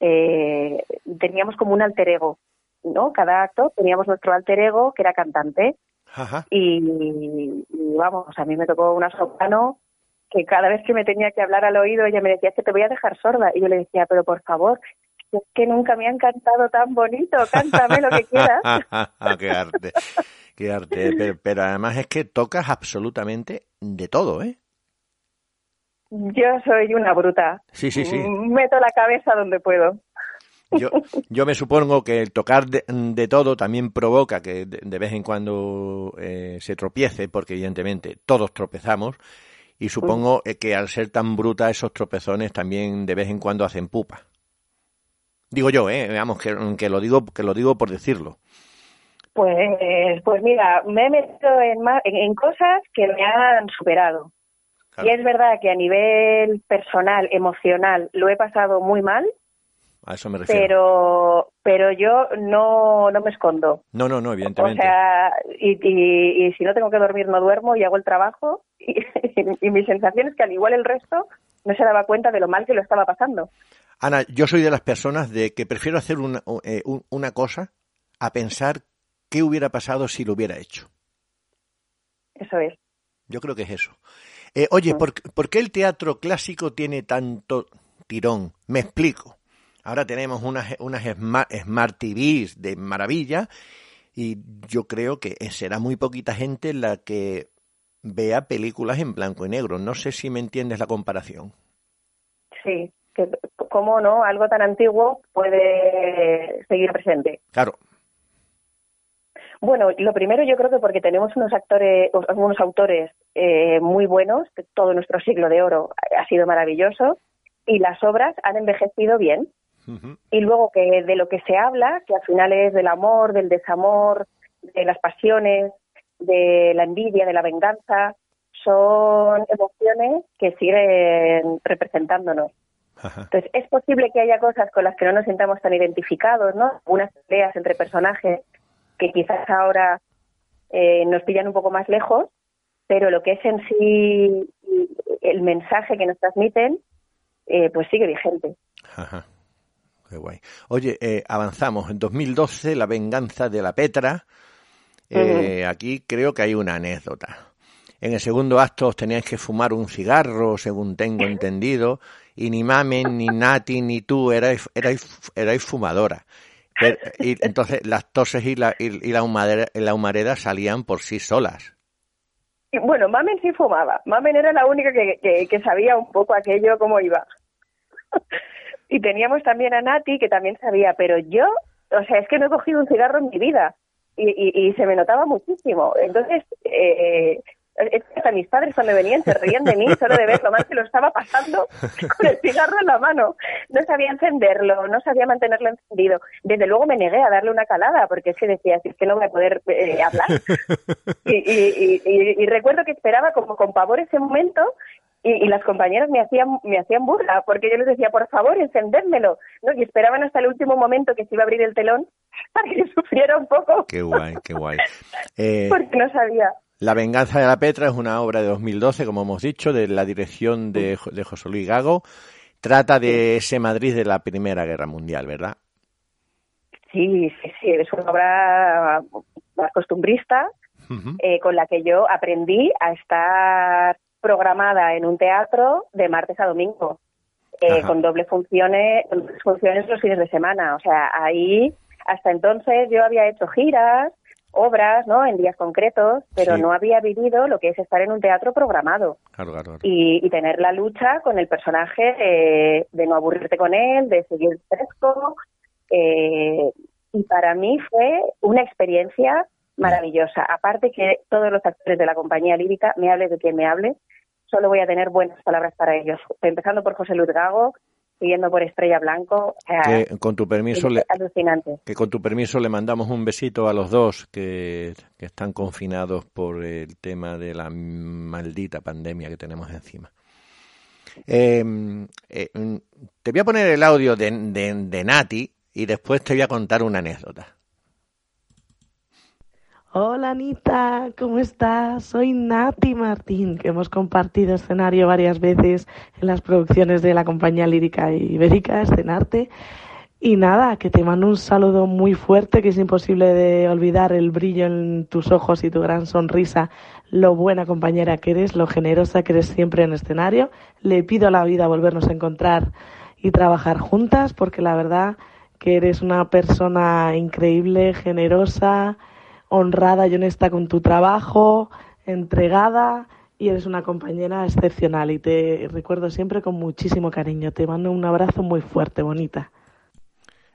[SPEAKER 2] Eh, teníamos como un alter ego, ¿no? Cada acto teníamos nuestro alter ego que era cantante. Y, vamos, a mí me tocó una soprano que cada vez que me tenía que hablar al oído ella me decía que te voy a dejar sorda y yo le decía pero por favor es que nunca me han cantado tan bonito cántame lo que quieras
[SPEAKER 1] qué arte qué arte pero, además es que tocas absolutamente de todo eh
[SPEAKER 2] yo soy una bruta.
[SPEAKER 1] Sí sí sí.
[SPEAKER 2] Meto la cabeza donde puedo.
[SPEAKER 1] Yo, yo me supongo que el tocar de, todo también provoca que de, vez en cuando eh, se tropiece, porque evidentemente todos tropezamos, y supongo eh, que al ser tan bruta esos tropezones también de vez en cuando hacen pupa. Digo yo, eh, veamos que, que lo digo que lo digo por decirlo.
[SPEAKER 2] Pues, pues mira, me he metido en, en cosas que me han superado. Y es verdad que a nivel personal, emocional, lo he pasado muy mal.
[SPEAKER 1] A eso me refiero.
[SPEAKER 2] Pero, pero yo no, no me escondo.
[SPEAKER 1] No, no, no, evidentemente.
[SPEAKER 2] O sea, y, y, si no tengo que dormir, no duermo y hago el trabajo. Y, mi sensación es que al igual el resto no se daba cuenta de lo mal que lo estaba pasando.
[SPEAKER 1] Ana, yo soy de las personas de que prefiero hacer una, eh, una cosa a pensar qué hubiera pasado si lo hubiera hecho.
[SPEAKER 2] Eso es.
[SPEAKER 1] Yo creo que es eso. Eh, oye, ¿por, qué el teatro clásico tiene tanto tirón? Me explico. Ahora tenemos unas, unas Smart, Smart TVs de maravilla y yo creo que será muy poquita gente la que vea películas en blanco y negro. No sé si me entiendes la comparación.
[SPEAKER 2] Sí, que cómo no, algo tan antiguo puede seguir presente.
[SPEAKER 1] Claro,
[SPEAKER 2] bueno, lo primero yo creo que porque tenemos unos actores, unos autores eh, muy buenos, todo nuestro siglo de oro ha sido maravilloso y las obras han envejecido bien. Y luego que de lo que se habla, que al final es del amor, del desamor, de las pasiones, de la envidia, de la venganza, son emociones que siguen representándonos. Entonces, es posible que haya cosas con las que no nos sintamos tan identificados, ¿no? Unas peleas entre personajes que quizás ahora eh, nos pillan un poco más lejos, pero lo que es en sí el mensaje que nos transmiten, eh, pues sigue vigente.
[SPEAKER 1] Ajá. Qué guay. Oye, eh, avanzamos. En 2012, La venganza de la Petra. Aquí creo que hay una anécdota. En el segundo acto os teníais que fumar un cigarro, según tengo entendido, y ni Mamen, ni Nati, ni tú erais, erais, erais y entonces las toses y la, y, la, humareda, la humareda salían por sí solas.
[SPEAKER 2] Bueno, Mamen sí fumaba. Mamen era la única que, que, sabía un poco aquello, cómo iba. y teníamos también a Nati, que también sabía, pero yo, o sea, es que no he cogido un cigarro en mi vida. Y, y, y se me notaba muchísimo. Entonces, eh, hasta mis padres cuando venían se reían de mí solo de ver lo mal que lo estaba pasando con el cigarro en la mano. No sabía encenderlo, no sabía mantenerlo encendido. Desde luego me negué a darle una calada porque es que decía, es que no voy a poder eh, hablar. Y, recuerdo que esperaba como con pavor ese momento y, las compañeras me hacían me hacían burla porque yo les decía por favor encendérmelo ¿no? y esperaban hasta el último momento que se iba a abrir el telón para que sufriera un poco
[SPEAKER 1] qué guay qué guay
[SPEAKER 2] porque no sabía
[SPEAKER 1] la venganza de la Petra es una obra de 2012, como hemos dicho, de la dirección de, de José Luis Gago. Trata de ese Madrid de la Primera Guerra Mundial, ¿verdad?
[SPEAKER 2] Sí, sí, sí, es una obra más costumbrista eh, con la que yo aprendí a estar programada en un teatro de martes a domingo, eh, con doble funciones, funciones los fines de semana. O sea, ahí hasta entonces yo había hecho giras, obras, ¿no? En días concretos, pero no había vivido lo que es estar en un teatro programado. Y, tener la lucha con el personaje eh, de no aburrirte con él, de seguir fresco. Eh, y para mí fue una experiencia maravillosa. Aparte que todos los actores de la compañía lírica, me hable de quien me hable, solo voy a tener buenas palabras para ellos. Empezando por José Luis Gago, siguiendo por Estrella Blanco.
[SPEAKER 1] que con tu permiso le,
[SPEAKER 2] alucinante.
[SPEAKER 1] Que con tu permiso le mandamos un besito a los dos que, están confinados por el tema de la maldita pandemia que tenemos encima. Em, eh, te voy a poner el audio de, de Nati y después te voy a contar una anécdota.
[SPEAKER 12] Hola Anita, ¿cómo estás? Soy Nati Martín, que hemos compartido escenario varias veces en las producciones de la compañía lírica ibérica Escenarte. Y nada, que te mando un saludo muy fuerte, que es imposible de olvidar el brillo en tus ojos y tu gran sonrisa, lo buena compañera que eres, lo generosa que eres siempre en escenario. Le pido a la vida volvernos a encontrar y trabajar juntas, porque la verdad que eres una persona increíble, generosa, honrada y honesta con tu trabajo, entregada y eres una compañera excepcional y te recuerdo siempre con muchísimo cariño. Te mando un abrazo muy fuerte, bonita.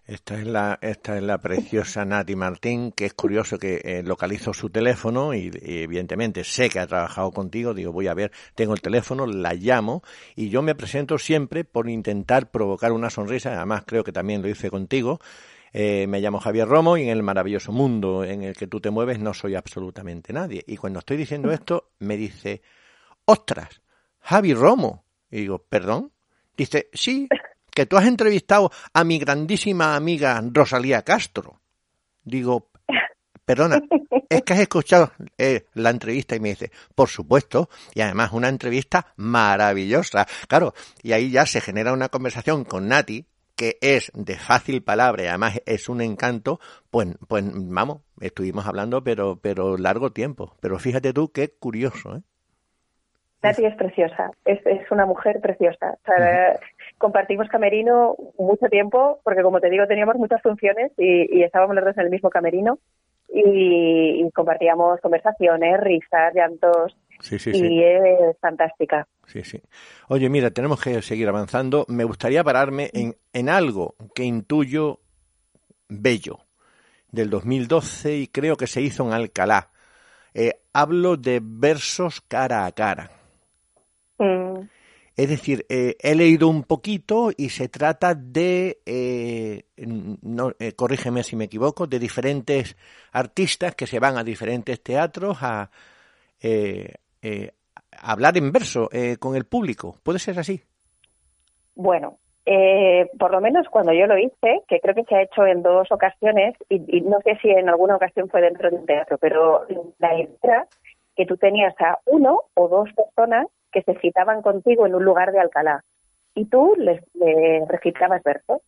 [SPEAKER 1] Esta es la, esta es la preciosa Nati Martín, que es curioso que eh, localizo su teléfono y, evidentemente sé que ha trabajado contigo. Digo, voy a ver, tengo el teléfono, la llamo y yo me presento siempre por intentar provocar una sonrisa. Además, creo que también lo hice contigo. Eh, me llamo Javier Romo y en el maravilloso mundo en el que tú te mueves no soy absolutamente nadie. Y cuando estoy diciendo esto, me dice, ostras, Javi Romo. Y digo, ¿perdón? Dice, sí, que tú has entrevistado a mi grandísima amiga Rosalía Castro. Digo, perdona, es que has escuchado eh, la entrevista y me dice, por supuesto, y además una entrevista maravillosa. Claro, y ahí ya se genera una conversación con Nati, que es de fácil palabra y además es un encanto, pues, pues vamos, estuvimos hablando pero, pero largo tiempo. Pero fíjate tú qué curioso, ¿eh?
[SPEAKER 2] Nati es preciosa, es, es una mujer preciosa. Compartimos camerino mucho tiempo, porque como te digo, teníamos muchas funciones y, estábamos los dos en el mismo camerino y, compartíamos conversaciones, risas, llantos.
[SPEAKER 1] Sí, sí,
[SPEAKER 2] y es fantástica.
[SPEAKER 1] Sí, sí. Oye, mira, tenemos que seguir avanzando. Me gustaría pararme en, en algo que intuyo bello del 2012 y creo que se hizo en Alcalá. Eh, hablo de versos cara a cara. Mm. Es decir, eh, he leído un poquito y se trata de, eh, no, eh, corrígeme si me equivoco, de diferentes artistas que se van a diferentes teatros a hablar en verso con el público. ¿Puede ser así?
[SPEAKER 2] Bueno, por lo menos cuando yo lo hice, que creo que se ha hecho en dos ocasiones, y, y no sé si en alguna ocasión fue dentro de un teatro, pero la idea era que tú tenías a uno o dos personas que se citaban contigo en un lugar de Alcalá y tú les, recitabas versos.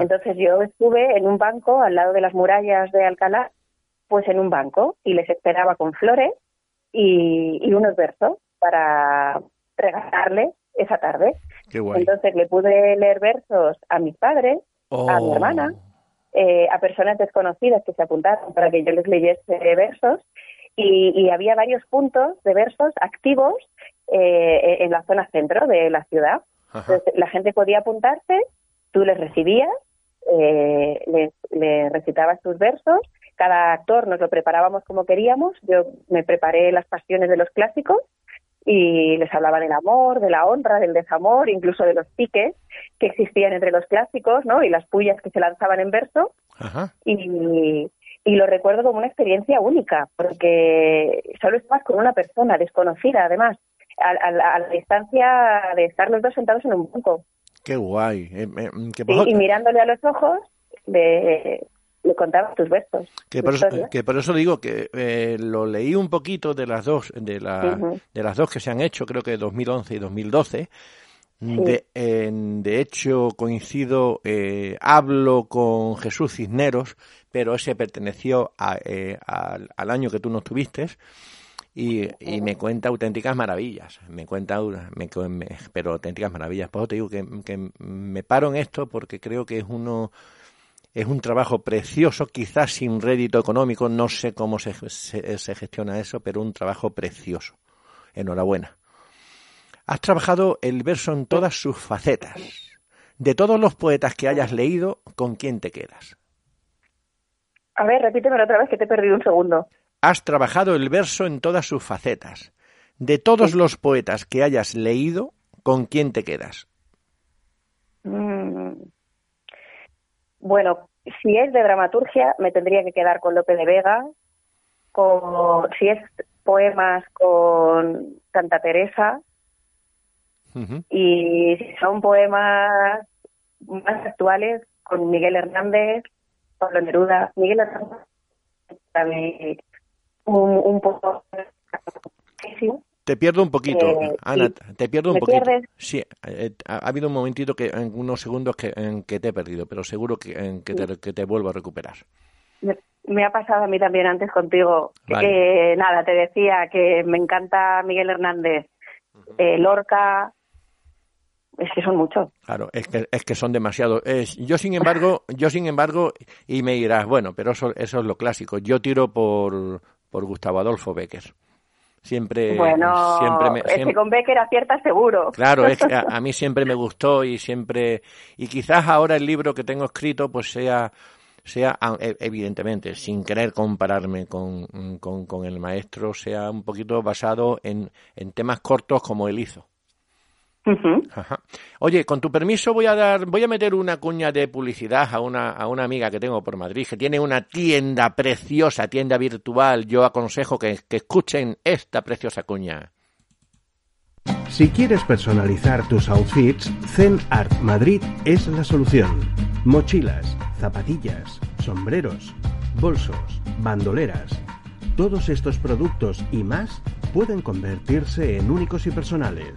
[SPEAKER 2] Entonces yo estuve en un banco al lado de las murallas de Alcalá, pues en un banco y les esperaba con flores y, unos versos para regalarles esa tarde. Entonces le pude leer versos a mis padres, a mi oh. hermana, eh, a personas desconocidas que se apuntaron para que yo les leyese versos y, había varios puntos de versos activos eh, en la zona centro de la ciudad. la gente podía apuntarse, tú les recibías, eh, les, recitabas tus versos, cada actor nos lo preparábamos como queríamos, yo me preparé las pasiones de los clásicos y les hablaba del amor, de la honra, del desamor, incluso de los piques que existían entre los clásicos, ¿no? Y las pullas que se lanzaban en verso. Y, y lo recuerdo como una experiencia única, porque solo estabas con una persona desconocida, además, a, la distancia de estar los dos sentados en un banco.
[SPEAKER 1] Qué guay. Eh, eh,
[SPEAKER 2] y, mirándole a los ojos, le, le contabas tus versos.
[SPEAKER 1] Que por, eso, que por eso digo que eh, lo leí un poquito de las dos, de, la, de las dos que se han hecho, creo que 2011 y 2012 de, de, hecho, coincido, eh, hablo con Jesús Cisneros, pero ese perteneció eh, al, año que tú no estuviste. Y, y, me cuenta auténticas maravillas, me cuenta, me, pero auténticas maravillas. Por eso te digo que, que, me paro en esto porque creo que es uno, es un trabajo precioso, quizás sin rédito económico, no sé cómo se, se gestiona eso, pero un trabajo precioso. Enhorabuena. Has trabajado el verso en todas sus facetas. De todos los poetas que hayas leído, ¿con quién te quedas?
[SPEAKER 2] A ver, repítemelo otra vez que te he perdido un segundo.
[SPEAKER 1] Has trabajado el verso en todas sus facetas. De todos los poetas que hayas leído, ¿con quién te quedas?
[SPEAKER 2] Mm. Bueno, si es de dramaturgia, me tendría que quedar con Lope de Vega. Con, si es poemas, con Santa Teresa. Y si son poemas más actuales, con Miguel Hernández, Pablo Neruda, Miguel Hernández, también un, un poco...
[SPEAKER 1] Te pierdo un poquito, eh, Ana, te pierdo un poquito. Sí, eh, ha, habido un momentito que en unos segundos que, en que te he perdido, pero seguro que, en que, te, que te vuelvo a recuperar.
[SPEAKER 2] Me, ha pasado a mí también antes contigo. Que, nada, te decía que me encanta Miguel Hernández, eh, Lorca, es que son muchos.
[SPEAKER 1] Claro, es que, es que son demasiados. yo, sin embargo, yo, sin embargo, y me dirás, bueno, pero eso, eso es lo clásico. Yo tiro por, por Gustavo Adolfo Becker. Siempre,
[SPEAKER 2] bueno,
[SPEAKER 1] siempre me,
[SPEAKER 2] ese con Becker acierta seguro.
[SPEAKER 1] Claro, es que a, mí siempre me gustó y siempre y quizás ahora el libro que tengo escrito pues sea sea e, evidentemente sin querer compararme con, con, con el maestro sea un poquito basado en, en temas cortos como él hizo. Oye, con tu permiso voy a dar, voy a meter una cuña de publicidad a una, a una amiga que tengo por Madrid que tiene una tienda preciosa, tienda virtual. Yo aconsejo que, que escuchen esta preciosa cuña.
[SPEAKER 13] Si quieres personalizar tus outfits, Zen Art Madrid es la solución. Mochilas, zapatillas, sombreros, bolsos, bandoleras. Todos estos productos y más pueden convertirse en únicos y personales.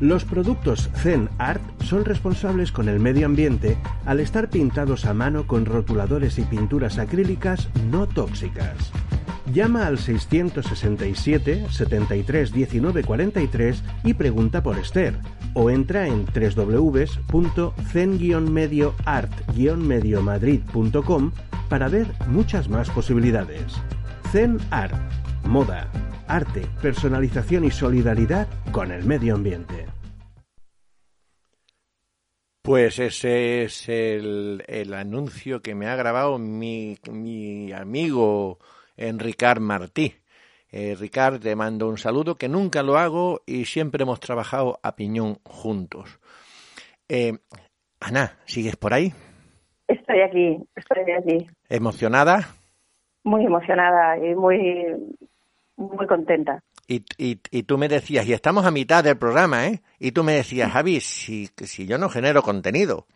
[SPEAKER 13] Los productos Zen Art son responsables con el medio ambiente al estar pintados a mano con rotuladores y pinturas acrílicas no tóxicas. Llama al 667 73 19 43 y pregunta por Esther o entra en www.zen-medioart-mediomadrid.com para ver muchas más posibilidades. Zen Art, moda, arte, personalización y solidaridad con el medio ambiente.
[SPEAKER 1] Pues ese es el, el anuncio que me ha grabado mi, mi amigo Enricard Martí. Eh, Ricard, te mando un saludo, que nunca lo hago y siempre hemos trabajado a piñón juntos. Eh, Ana, ¿sigues por ahí?
[SPEAKER 2] Estoy aquí, estoy aquí.
[SPEAKER 1] ¿Emocionada?
[SPEAKER 2] Muy emocionada y muy, muy contenta.
[SPEAKER 1] Y, y, y, tú me decías, y estamos a mitad del programa, ¿eh? Y tú me decías, Javi, si, si yo no genero contenido.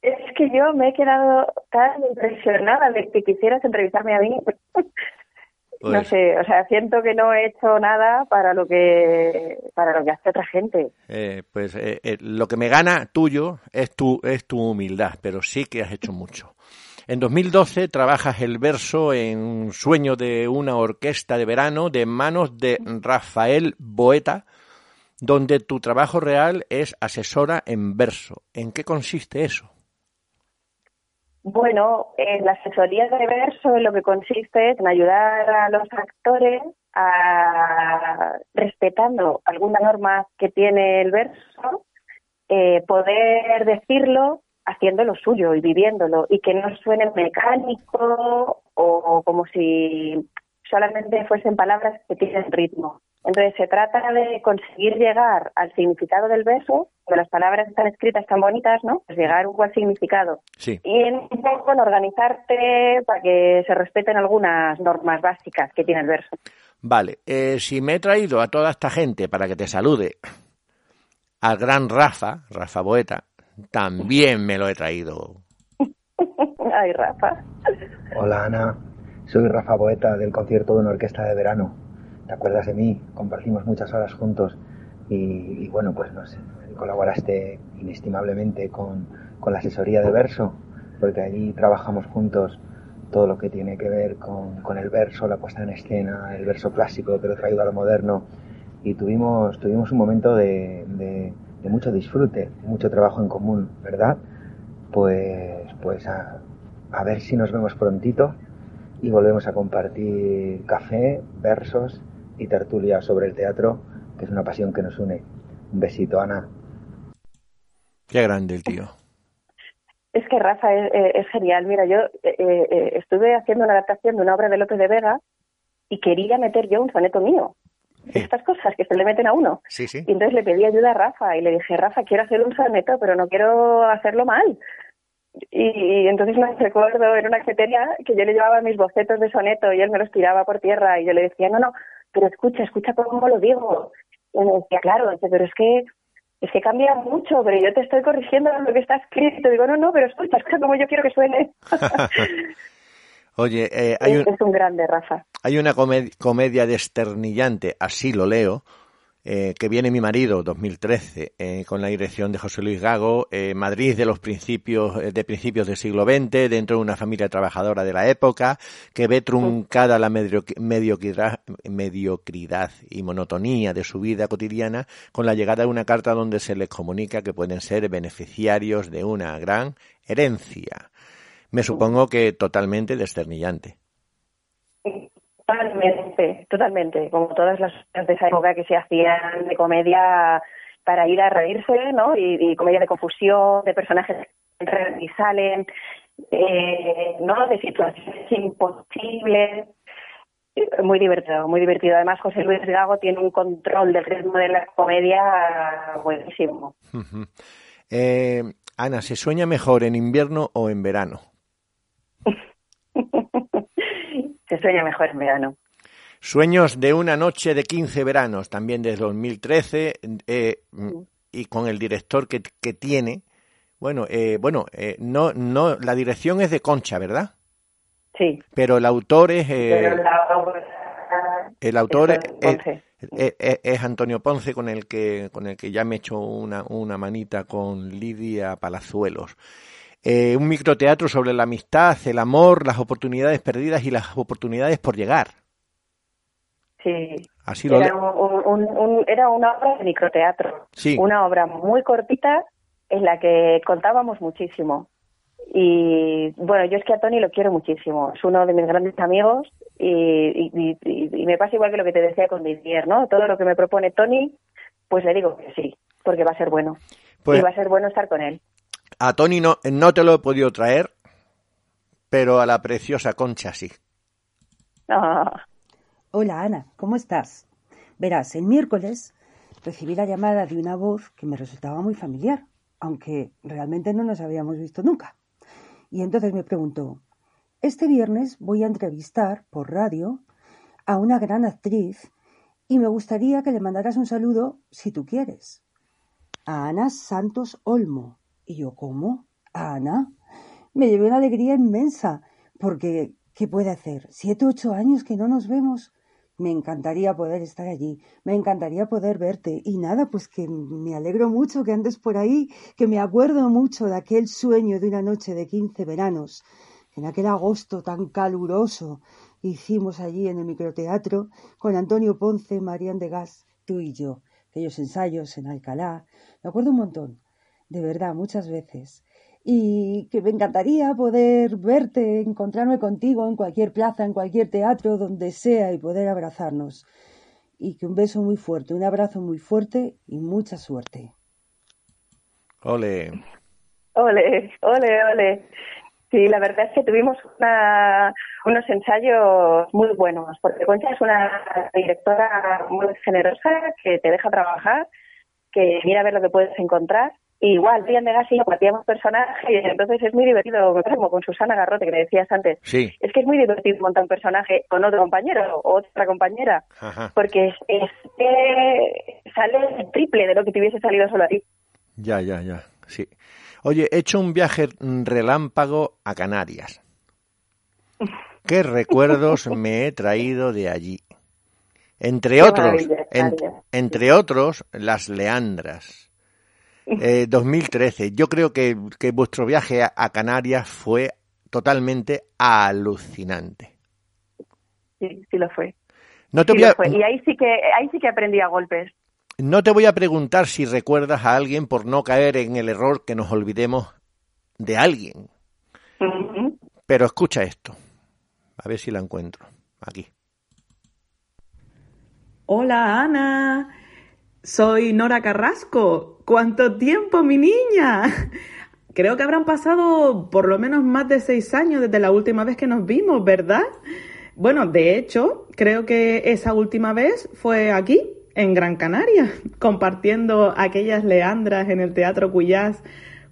[SPEAKER 2] Es que yo me he quedado tan impresionada de que quisieras entrevistarme a mí. no pues sé, o sea, siento que no he hecho nada para lo que para lo que hace otra gente.
[SPEAKER 1] Eh, pues eh, eh, lo que me gana tuyo es tu es tu humildad, pero sí que has hecho mucho. En 2012 trabajas el verso en sueño de una orquesta de verano de manos de Rafael Boeta, donde tu trabajo real es asesora en verso. ¿En qué consiste eso?
[SPEAKER 2] Bueno, en la asesoría de verso lo que consiste es en ayudar a los actores a, respetando alguna norma que tiene el verso, eh, poder decirlo haciendo lo suyo y viviéndolo y que no suene mecánico o, como si solamente fuesen palabras que tienen ritmo. Entonces se trata de conseguir llegar al significado del verso, de las palabras están escritas tan bonitas, ¿no? Pues llegar un buen significado.
[SPEAKER 1] Sí.
[SPEAKER 2] Y en un poco en organizarte para que se respeten algunas normas básicas que tiene el verso.
[SPEAKER 1] Vale, eh, si me he traído a toda esta gente para que te salude, al gran Rafa, Rafa Boeta, también me lo he traído.
[SPEAKER 2] Ay, Rafa.
[SPEAKER 14] Hola, Ana. Soy Rafa Boeta del concierto de una orquesta de verano. ¿Te acuerdas de mí? Compartimos muchas horas juntos y, bueno, pues no sé, colaboraste inestimablemente con, con, la asesoría de verso, porque allí trabajamos juntos todo lo que tiene que ver con, con el verso, la puesta en escena, el verso clásico, pero traído a lo moderno. Y tuvimos, tuvimos un momento de, de de mucho disfrute, mucho trabajo en común, ¿verdad? Pues, pues a, a ver si nos vemos prontito y volvemos a compartir café, versos y tertulia sobre el teatro, que es una pasión que nos une. Un besito, Ana.
[SPEAKER 1] Qué grande el tío.
[SPEAKER 2] Es que Rafa es, genial. Mira, yo eh, eh, estuve haciendo una adaptación de una obra de López de Vega y quería meter yo un soneto mío estas cosas que se le meten a uno.
[SPEAKER 1] Sí, sí.
[SPEAKER 2] Y entonces le pedí ayuda a Rafa y le dije, Rafa, quiero hacer un soneto, pero no quiero hacerlo mal. Y, entonces me recuerdo en una cafetería que yo le llevaba mis bocetos de soneto y él me los tiraba por tierra y yo le decía, no, no, pero escucha, escucha cómo lo digo. Y me decía, claro, pero es que es que cambia mucho, pero yo te estoy corrigiendo lo que está escrito. Digo, no, no, pero escucha, escucha como yo quiero que suene.
[SPEAKER 1] Oye, eh, hay
[SPEAKER 2] es, un, grande, Rafa.
[SPEAKER 1] Hay una comedia desternillante, así lo leo, eh, que viene mi marido, 2013, eh, con la dirección de José Luis Gago, eh, Madrid de los principios, eh, de principios del siglo XX, dentro de una familia trabajadora de la época, que ve truncada la mediocridad, mediocridad y monotonía de su vida cotidiana con la llegada de una carta donde se les comunica que pueden ser beneficiarios de una gran herencia me supongo que totalmente desternillante.
[SPEAKER 2] Totalmente, totalmente. Como todas las de esa época que se hacían de comedia para ir a reírse, ¿no? Y, comedia de confusión, de personajes que entran y salen, eh, ¿no? De situaciones imposibles. Muy divertido, muy divertido. Además, José Luis Gago tiene un control del ritmo de la comedia buenísimo.
[SPEAKER 1] eh, Ana, ¿se sueña mejor en invierno o en verano?
[SPEAKER 2] Se sueña mejor en verano.
[SPEAKER 1] Sueños de una noche de 15 veranos, también desde 2013, eh, y con el director que, que tiene. Bueno, eh, bueno, eh, no, no, la dirección es de Concha, ¿verdad?
[SPEAKER 2] Sí.
[SPEAKER 1] Pero el autor es. el autor es, es, Antonio Ponce, con el que, con el que ya me he hecho una, una manita con Lidia Palazuelos. Un microteatro sobre la amistad, el amor, las oportunidades perdidas y las oportunidades por llegar.
[SPEAKER 2] Sí. era, un, era una obra de microteatro. Una obra muy cortita en la que contábamos muchísimo. Y bueno, yo es que a Tony lo quiero muchísimo. Es uno de mis grandes amigos y, y, me pasa igual que lo que te decía con Didier, ¿no? Todo lo que me propone Tony, pues le digo que sí, porque va a ser bueno. Pues y va a ser bueno estar con él.
[SPEAKER 1] A Tony no, no te lo he podido traer, pero a la preciosa Concha sí.
[SPEAKER 2] Ah.
[SPEAKER 15] Hola Ana, ¿cómo estás? Verás, el miércoles recibí la llamada de una voz que me resultaba muy familiar, aunque realmente no nos habíamos visto nunca. Y entonces me preguntó, este viernes voy a entrevistar por radio a una gran actriz y me gustaría que le mandaras un saludo si tú quieres. A Ana Santos Olmo. Y yo, ¿cómo? ¿A Ana? Me llevé una alegría inmensa, porque ¿qué puede hacer? Siete, ocho años que no nos vemos. Me encantaría poder estar allí, me encantaría poder verte. Y nada, pues que me alegro mucho que andes por ahí, que me acuerdo mucho de aquel sueño de una noche de quince veranos, en aquel agosto tan caluroso hicimos allí en el microteatro con Antonio Ponce, Marían de Gas, tú y yo, aquellos ensayos en Alcalá. Me acuerdo un montón, de verdad, muchas veces y que me encantaría poder verte, encontrarme contigo en cualquier plaza, en cualquier teatro, donde sea y poder abrazarnos. Y que un beso muy fuerte, un abrazo muy fuerte y mucha suerte.
[SPEAKER 1] Ole.
[SPEAKER 2] Ole, ole, ole. Sí, la verdad es que tuvimos una, unos ensayos muy buenos, porque Concha es una directora muy generosa que te deja trabajar, que mira a ver lo que puedes encontrar igual, Brian de Gas y yo personajes personaje y entonces es muy divertido, como con Susana Garrote que le decías antes.
[SPEAKER 1] Sí.
[SPEAKER 2] Es que es muy divertido montar un personaje con otro compañero o otra compañera, porque es, sale el triple de lo que te hubiese salido solo a ti.
[SPEAKER 1] Ya, ya, ya, sí. Oye, he hecho un viaje relámpago a Canarias. ¿Qué recuerdos me he traído de allí? Entre otros, entre otros, las leandras 2013. Eh, Yo creo que, que vuestro viaje a, Canarias fue totalmente alucinante.
[SPEAKER 2] Sí, sí lo fue.
[SPEAKER 1] No te
[SPEAKER 2] Y ahí sí que ahí sí que aprendí a golpes.
[SPEAKER 1] No te voy a preguntar si recuerdas a alguien por no caer en el error que nos olvidemos de alguien. Pero escucha esto. A ver si la encuentro. Aquí.
[SPEAKER 16] Hola Ana, soy Nora Carrasco. ¿Cuánto tiempo, mi niña? Creo que habrán pasado por lo menos más de seis años desde la última vez que nos vimos, ¿verdad? Bueno, de hecho, creo que esa última vez fue aquí, en Gran Canaria, compartiendo aquellas leandras en el Teatro Cuyás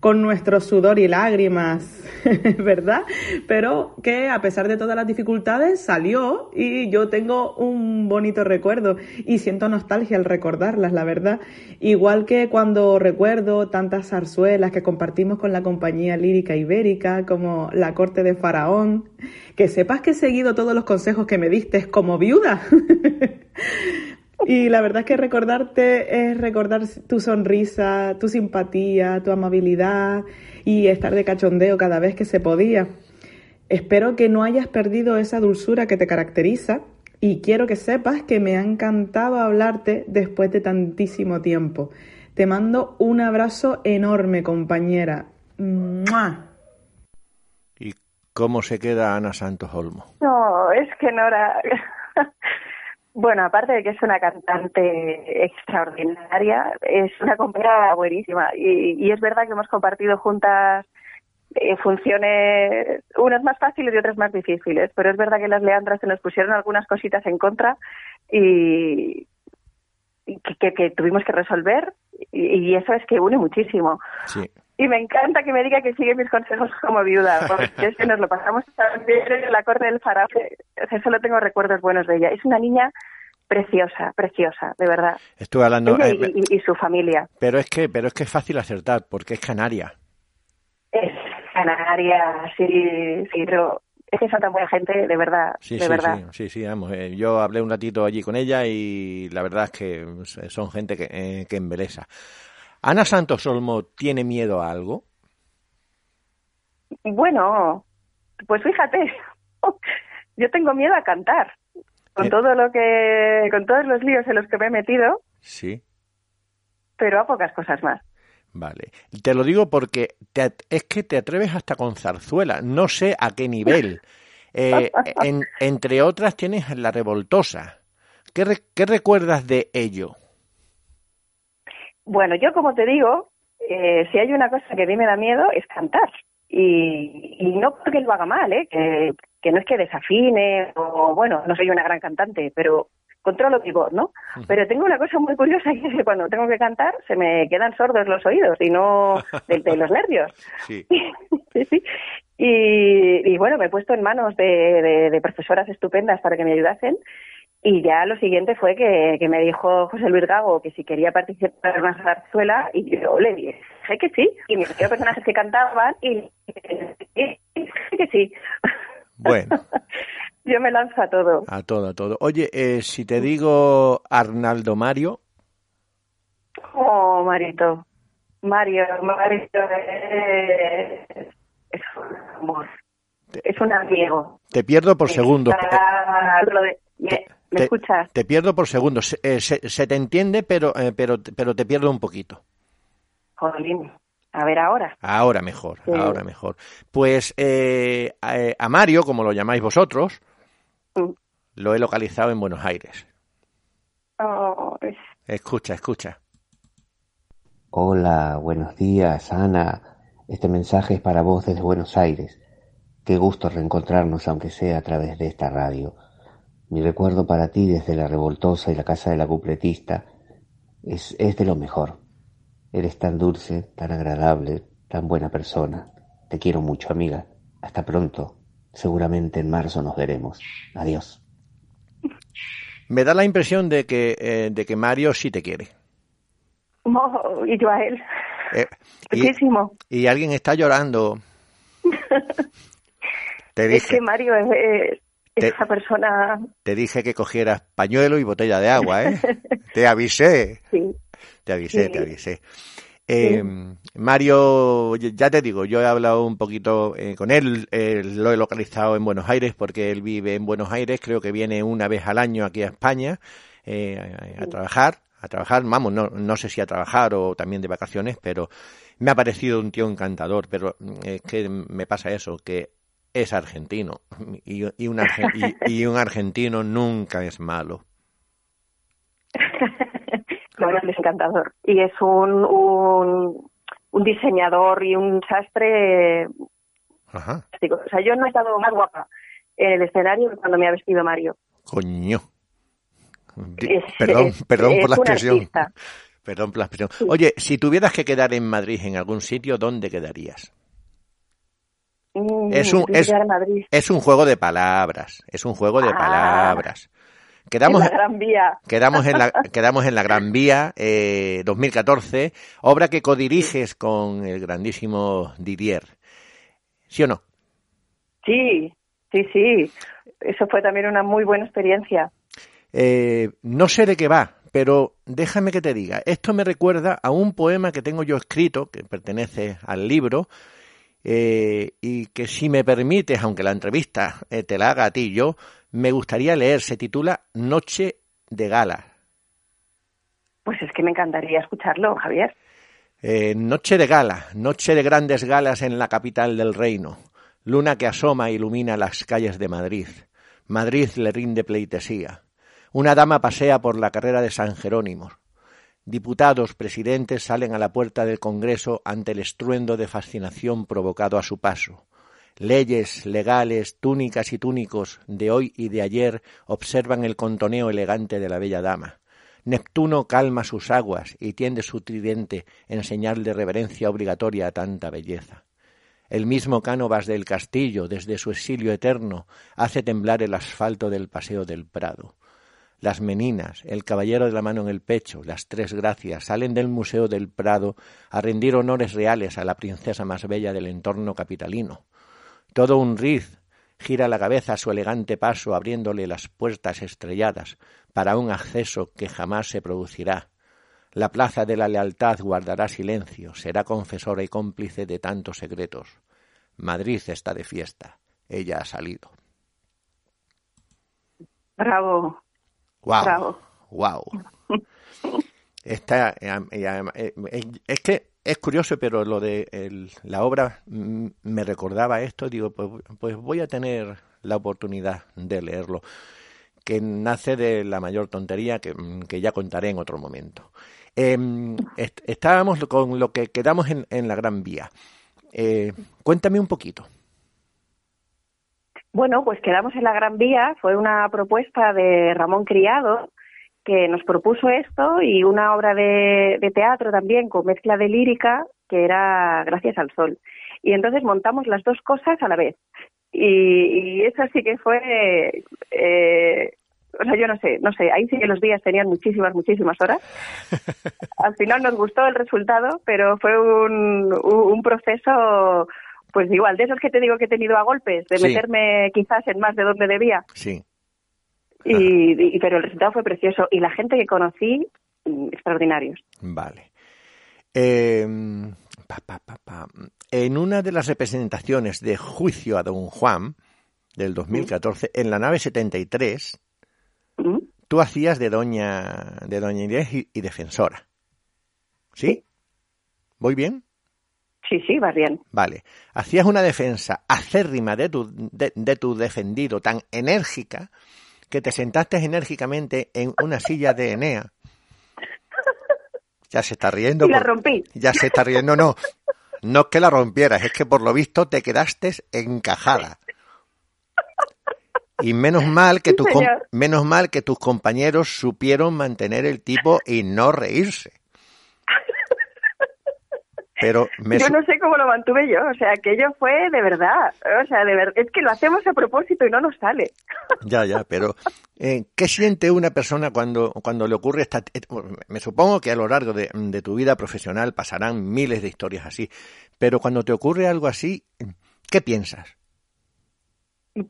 [SPEAKER 16] con nuestro sudor y lágrimas, ¿verdad? Pero que a pesar de todas las dificultades salió y yo tengo un bonito recuerdo y siento nostalgia al recordarlas, la verdad. Igual que cuando recuerdo tantas zarzuelas que compartimos con la compañía lírica ibérica como La corte de Faraón, que sepas que he seguido todos los consejos que me diste como viuda. Y la verdad es que recordarte es recordar tu sonrisa, tu simpatía, tu amabilidad y estar de cachondeo cada vez que se podía. Espero que no hayas perdido esa dulzura que te caracteriza y quiero que sepas que me ha encantado hablarte después de tantísimo tiempo. Te mando un abrazo enorme, compañera.
[SPEAKER 1] ¿Y cómo se queda Ana Santos Olmo?
[SPEAKER 2] No, es que Nora, Bueno, aparte de que es una cantante extraordinaria, es una compañera buenísima. Y, y es verdad que hemos compartido juntas eh, funciones, unas más fáciles y otras más difíciles. Pero es verdad que las Leandras se nos pusieron algunas cositas en contra y, que, que- que tuvimos que resolver. Y, y eso es que une muchísimo.
[SPEAKER 1] Sí.
[SPEAKER 2] Y me encanta que me diga que sigue mis consejos como viuda, porque es que nos lo pasamos tan bien en la corte del faraón. o sea, solo tengo recuerdos buenos de ella. Es una niña preciosa, preciosa, de verdad.
[SPEAKER 1] Estuve hablando,
[SPEAKER 2] Ella
[SPEAKER 1] eh,
[SPEAKER 2] y, su familia.
[SPEAKER 1] pero es que, pero es que es fácil acertar porque es canaria.
[SPEAKER 2] Es canaria, sí, sí, pero es que son tan buena gente, de verdad,
[SPEAKER 1] Sí,
[SPEAKER 2] de
[SPEAKER 1] sí,
[SPEAKER 2] verdad.
[SPEAKER 1] sí, sí, sí, vamos. eh, yo hablé un ratito allí con ella y la verdad es que son gente que, eh, que embelesa. ¿Ana Santos Olmo tiene miedo a algo?
[SPEAKER 2] Bueno, pues fíjate, yo tengo miedo a cantar. Con
[SPEAKER 1] Eh.
[SPEAKER 2] todo lo que, con todos los líos en los que me he metido,
[SPEAKER 1] Sí,
[SPEAKER 2] pero a pocas cosas más.
[SPEAKER 1] vale. Te lo digo porque te es que te atreves hasta con zarzuela. No sé a qué nivel. Eh, en- entre otras tienes La Revoltosa. ¿Qué, re- qué recuerdas de ello?
[SPEAKER 2] Bueno, yo como te digo, eh, si hay una cosa que a mí me da miedo es cantar. Y, y no porque lo haga mal, ¿eh? que, que no es que desafine o, bueno, no soy una gran cantante, pero controlo mi voz, ¿no? Pero tengo una cosa muy curiosa y es que cuando tengo que cantar se me quedan sordos los oídos y no de, de los nervios.
[SPEAKER 1] Sí.
[SPEAKER 2] Sí, sí. Y, y bueno, me he puesto en manos de, de- de profesoras estupendas para que me ayudasen. Y ya lo siguiente fue que, que me dijo José Luis Gago que si quería participar en una zarzuela y yo le dije que sí. Y me dio personajes que cantaban y dije que sí.
[SPEAKER 1] Bueno,
[SPEAKER 2] Yo me lanzo a todo.
[SPEAKER 1] a todo, a todo. Oye, eh, si te digo Arnaldo Mario,
[SPEAKER 2] Oh, Marito. Mario, Marito es, es un amor. Es un amigo.
[SPEAKER 1] te pierdo por segundos. Eh,
[SPEAKER 2] Está lo de- ¿Me, me
[SPEAKER 1] te-
[SPEAKER 2] escuchas?
[SPEAKER 1] Te pierdo por segundos. Se, eh, se- se te entiende, pero, eh, pero, pero te pierdo un poquito.
[SPEAKER 2] Jolín. A ver ahora.
[SPEAKER 1] Ahora mejor,
[SPEAKER 2] Sí.
[SPEAKER 1] ahora mejor. Pues eh, a, eh, a Mario, como lo llamáis vosotros,
[SPEAKER 2] Mm.
[SPEAKER 1] lo he localizado en Buenos Aires.
[SPEAKER 2] Oh, es-
[SPEAKER 1] Escucha, escucha.
[SPEAKER 17] Hola, buenos días, Ana. Este mensaje es para vos desde Buenos Aires. Qué gusto reencontrarnos, aunque sea a través de esta radio. Mi recuerdo para ti desde la revoltosa y la casa de la cupletista es, es de lo mejor. Eres tan dulce, tan agradable, tan buena persona. Te quiero mucho, amiga. Hasta pronto. Seguramente en marzo nos veremos. Adiós.
[SPEAKER 1] Me da la impresión de que, eh, de que Mario sí te quiere.
[SPEAKER 2] oh, y yo a él.
[SPEAKER 1] Eh, y,
[SPEAKER 2] Muchísimo.
[SPEAKER 1] y alguien está llorando. Te
[SPEAKER 2] Es
[SPEAKER 1] dije,
[SPEAKER 2] que Mario es, es
[SPEAKER 1] Te-
[SPEAKER 2] esa persona.
[SPEAKER 1] te dije que cogieras pañuelo y botella de agua, ¿eh? Te avisé.
[SPEAKER 2] Sí.
[SPEAKER 1] Te avisé,
[SPEAKER 2] Sí.
[SPEAKER 1] te avisé. Eh, Mario, ya te digo, yo he hablado un poquito eh, con él, eh, lo he localizado en Buenos Aires porque él vive en Buenos Aires, creo que viene una vez al año aquí a España eh, a, a trabajar, a trabajar, vamos, no, no sé si a trabajar o también de vacaciones, pero me ha parecido un tío encantador, pero mm, es que me pasa eso, que es argentino y, y un, arge- y- y un argentino nunca es malo.
[SPEAKER 2] Es encantador. Y es un, un, un diseñador y un sastre.
[SPEAKER 1] Ajá.
[SPEAKER 2] O sea, yo no he estado más guapa en el escenario que cuando me ha vestido Mario.
[SPEAKER 1] coño.
[SPEAKER 2] Es-
[SPEAKER 1] perdón,
[SPEAKER 2] es-
[SPEAKER 1] perdón por la expresión.
[SPEAKER 2] artista.
[SPEAKER 1] Perdón por la expresión. Oye, si tuvieras que quedar en Madrid en algún sitio, ¿dónde quedarías?
[SPEAKER 2] Mm,
[SPEAKER 1] Es un, es, un juego de palabras. Es un juego de
[SPEAKER 2] Ah.
[SPEAKER 1] palabras. Quedamos,
[SPEAKER 2] en la Gran Vía.
[SPEAKER 1] quedamos, en la, quedamos en la Gran Vía eh, 2014, obra que codiriges con el grandísimo Didier. ¿Sí o no?
[SPEAKER 2] Sí, sí, sí. Eso fue también una muy buena experiencia.
[SPEAKER 1] Eh, no sé de qué va, pero déjame que te diga. Esto me recuerda a un poema que tengo yo escrito, que pertenece al libro, eh, y que si me permites, aunque la entrevista eh, te la haga a ti yo, me gustaría leer. Se titula Noche de Gala.
[SPEAKER 2] Pues es que me encantaría escucharlo, Javier.
[SPEAKER 1] Eh, noche de gala, noche de grandes galas en la capital del reino, luna que asoma e ilumina las calles de Madrid, Madrid le rinde pleitesía. Una dama pasea por la carrera de San Jerónimo. Diputados, presidentes salen a la puerta del Congreso ante el estruendo de fascinación provocado a su paso. Leyes, legales, túnicas y túnicos de hoy y de ayer observan el contoneo elegante de la bella dama. Neptuno calma sus aguas y tiende su tridente en señal de reverencia obligatoria a tanta belleza. El mismo Cánovas del castillo, desde su exilio eterno, hace temblar el asfalto del paseo del Prado. Las meninas, el caballero de la mano en el pecho, las tres gracias, salen del Museo del Prado a rendir honores reales a la princesa más bella del entorno capitalino. Todo un riz gira la cabeza a su elegante paso abriéndole las puertas estrelladas para un acceso que jamás se producirá. La plaza de la lealtad guardará silencio, será confesora y cómplice de tantos secretos. Madrid está de fiesta. Ella ha salido.
[SPEAKER 2] Bravo.
[SPEAKER 1] Wow.
[SPEAKER 2] Bravo.
[SPEAKER 1] Wow. Eh, es que es curioso, pero lo de el, la obra mm, me recordaba esto. Digo, pues, pues voy a tener la oportunidad de leerlo, que nace de la mayor tontería que, mm, que ya contaré en otro momento. Eh, est estábamos con lo que quedamos en, en la Gran Vía. Eh, cuéntame un poquito.
[SPEAKER 2] Bueno, pues quedamos en la Gran Vía. Fue una propuesta de Ramón Criado que nos propuso esto y una obra de, de, teatro también con mezcla de lírica que era Gracias al Sol. Y entonces montamos las dos cosas a la vez. Y, y eso sí que fue, eh, o sea, yo no sé, no sé, ahí sí que los días tenían muchísimas, muchísimas horas. Al final nos gustó el resultado, pero fue un, un proceso, pues igual, de esos que te digo que he tenido a golpes, de
[SPEAKER 1] Sí.
[SPEAKER 2] meterme quizás en más de donde debía.
[SPEAKER 1] Sí.
[SPEAKER 2] Y, y- pero el resultado fue precioso y la gente que conocí mm, extraordinarios
[SPEAKER 1] Vale. Eh, pa, pa, pa, pa. En una de las representaciones de Juicio a Don Juan del 2014, en la nave 73, tú hacías de doña de doña Inés y, y defensora. ¿Sí? ¿Voy bien?
[SPEAKER 2] Sí sí vas bien
[SPEAKER 1] Vale. Hacías una defensa acérrima de tu, de, de tu defendido tan enérgica que te sentaste enérgicamente en una silla de Enea. Ya se está riendo.
[SPEAKER 2] y la
[SPEAKER 1] por-
[SPEAKER 2] rompí
[SPEAKER 1] Ya se está riendo, no. No es que la rompieras, es que por lo visto te quedaste encajada. Y menos mal que tus menos mal que tus compañeros supieron mantener el tipo y no reírse. Pero me
[SPEAKER 2] yo no sé cómo lo mantuve yo o sea que ello fue de verdad o sea de verdad es que lo hacemos a propósito y no nos sale
[SPEAKER 1] Ya, ya, pero eh, ¿qué siente una persona cuando, cuando le ocurre esta... Me supongo que a lo largo de, de tu vida profesional pasarán miles de historias así, pero cuando te ocurre algo así, ¿qué piensas?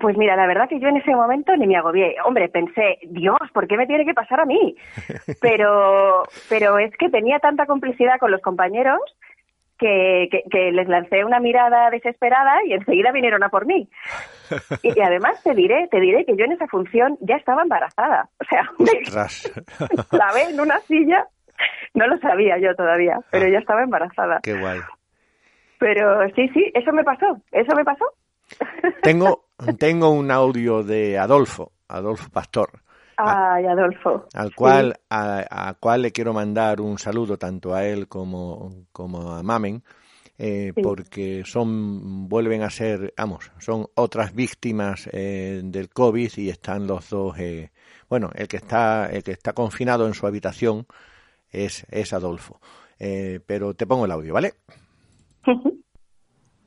[SPEAKER 2] Pues mira, la verdad que yo en ese momento ni me agobié. Hombre, pensé, Dios, ¿por qué me tiene que pasar a mí? Pero, pero es que tenía tanta complicidad con los compañeros que, que, que les lancé una mirada desesperada y enseguida vinieron a por mí. Y, y además te diré, te diré que yo en esa función ya estaba embarazada. O sea, me
[SPEAKER 1] Ostras.
[SPEAKER 2] clavé en una silla. No lo sabía yo todavía, pero ya estaba embarazada.
[SPEAKER 1] Qué guay.
[SPEAKER 2] Pero sí, sí, eso me pasó, eso me pasó.
[SPEAKER 1] Tengo, tengo un audio de Adolfo, Adolfo Pastor,
[SPEAKER 2] Ay, Adolfo.
[SPEAKER 1] al cual, a, a cual le quiero mandar un saludo tanto a él como, como a Mamen, eh,
[SPEAKER 2] Sí.
[SPEAKER 1] porque son, vuelven a ser, vamos, son otras víctimas eh, del COVID y están los dos, eh, bueno, el que está, el que está confinado en su habitación es, es Adolfo. Eh, pero te pongo el audio, ¿vale?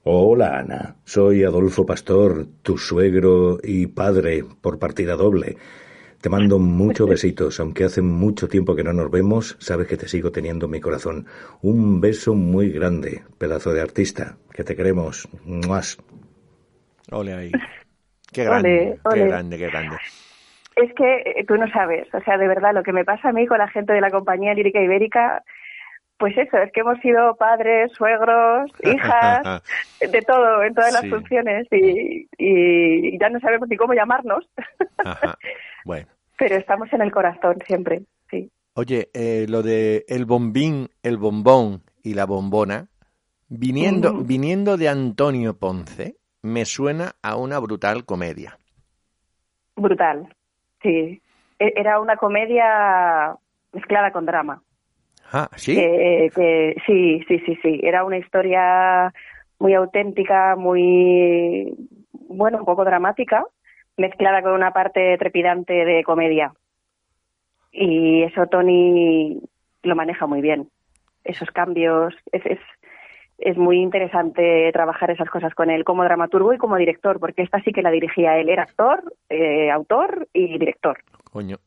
[SPEAKER 18] Hola Ana, soy Adolfo Pastor, tu suegro y padre por partida doble. Te mando muchos besitos, aunque hace mucho tiempo que no nos vemos, sabes que te sigo teniendo en mi corazón. Un beso muy grande, pedazo de artista, que te queremos. ¡Muas!
[SPEAKER 1] Ole ahí. Qué grande,
[SPEAKER 2] Ole,
[SPEAKER 1] qué grande, qué grande.
[SPEAKER 2] Es que eh, tú no sabes, o sea, de verdad, lo que me pasa a mí con la gente de la compañía lírica ibérica, pues eso, es que hemos sido padres, suegros, hijas, de todo, en todas las funciones y, y ya no sabemos ni cómo llamarnos,
[SPEAKER 1] Ajá. Bueno.
[SPEAKER 2] pero estamos en el corazón siempre, sí.
[SPEAKER 1] Oye, eh, lo de el bombín, el bombón y la bombona, viniendo, viniendo de Antonio Ponce, me suena a una brutal comedia.
[SPEAKER 2] Brutal, sí. E- Era una comedia mezclada con drama.
[SPEAKER 1] Ah, ¿sí?
[SPEAKER 2] Que, que- sí, sí, sí, sí. Era una historia muy auténtica, muy, bueno, un poco dramática, mezclada con una parte trepidante de comedia. Y eso Tony lo maneja muy bien. Esos cambios, es, es, es muy interesante trabajar esas cosas con él como dramaturgo y como director, porque esta sí que la dirigía él. Era actor, eh, autor y director.
[SPEAKER 1] Coño.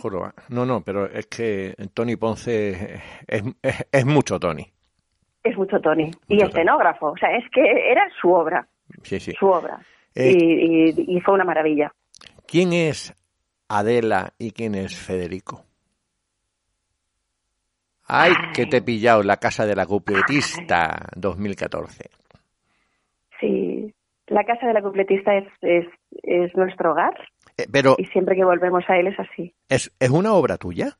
[SPEAKER 1] Juro, no, no, pero es que Tony Ponce es, es, es mucho Tony.
[SPEAKER 2] Es mucho Tony. Y escenógrafo. O sea, es que era su obra.
[SPEAKER 1] Sí, sí.
[SPEAKER 2] Su obra.
[SPEAKER 1] Eh,
[SPEAKER 2] y, y- y fue una maravilla.
[SPEAKER 1] ¿Quién es Adela y quién es Federico? Ay, que te he pillado la casa de la cupletista 2014.
[SPEAKER 2] Sí. La casa de la cupletista es, es, es nuestro hogar.
[SPEAKER 1] Eh, pero,
[SPEAKER 2] Y siempre que volvemos a él es así.
[SPEAKER 1] ¿es, ¿es una obra tuya?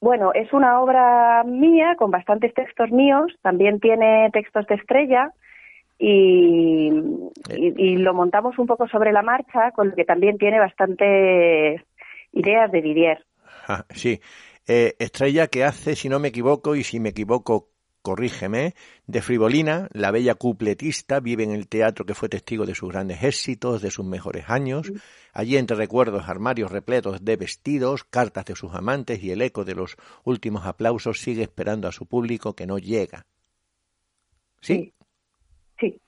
[SPEAKER 2] Bueno, es una obra mía con bastantes textos míos. También tiene textos de estrella. Y, y, y lo montamos un poco sobre la marcha, con lo que también tiene bastantes ideas de Didier.
[SPEAKER 1] Ah, sí. Eh, estrella que hace, si no me equivoco, y si me equivoco, corrígeme, de Frivolina, la bella cupletista, vive en el teatro que fue testigo de sus grandes éxitos, de sus mejores años. Allí entre recuerdos, armarios repletos de vestidos, cartas de sus amantes y el eco de los últimos aplausos sigue esperando a su público que no llega. ¿Sí?
[SPEAKER 2] Sí.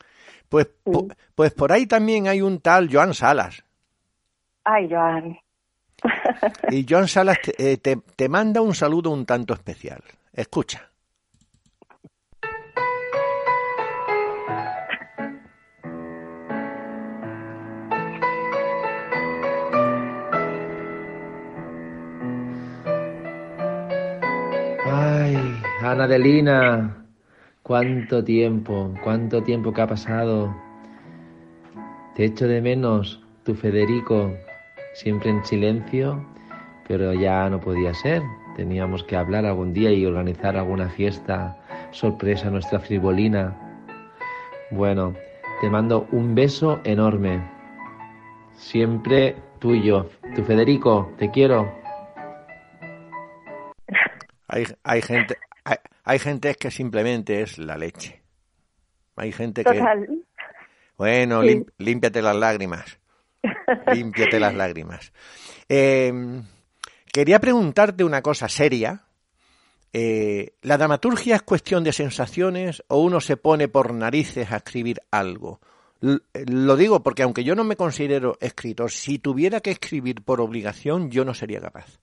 [SPEAKER 1] Pues, po- pues por ahí también hay un tal Joan Salas.
[SPEAKER 2] Ay, Joan.
[SPEAKER 1] Y Joan Salas te, eh, te- te manda un saludo un tanto especial. Escucha.
[SPEAKER 19] Ana Adelina, cuánto tiempo, cuánto tiempo que ha pasado. Te echo de menos, tu Federico, siempre en silencio, pero ya no podía ser. Teníamos que hablar algún día y organizar alguna fiesta sorpresa nuestra frivolina. Bueno, te mando un beso enorme. Siempre tuyo, tu Federico, te quiero.
[SPEAKER 1] Hay, hay gente, hay, gente que simplemente es la leche. Hay gente que,
[SPEAKER 2] Total.
[SPEAKER 1] bueno,
[SPEAKER 2] Sí.
[SPEAKER 1] lim- límpiate las lágrimas. Límpiate las lágrimas. Eh, quería preguntarte una cosa seria. Eh, ¿La dramaturgia es cuestión de sensaciones o uno se pone por narices a escribir algo? L- lo digo porque aunque yo no me considero escritor, si tuviera que escribir por obligación, yo no sería capaz.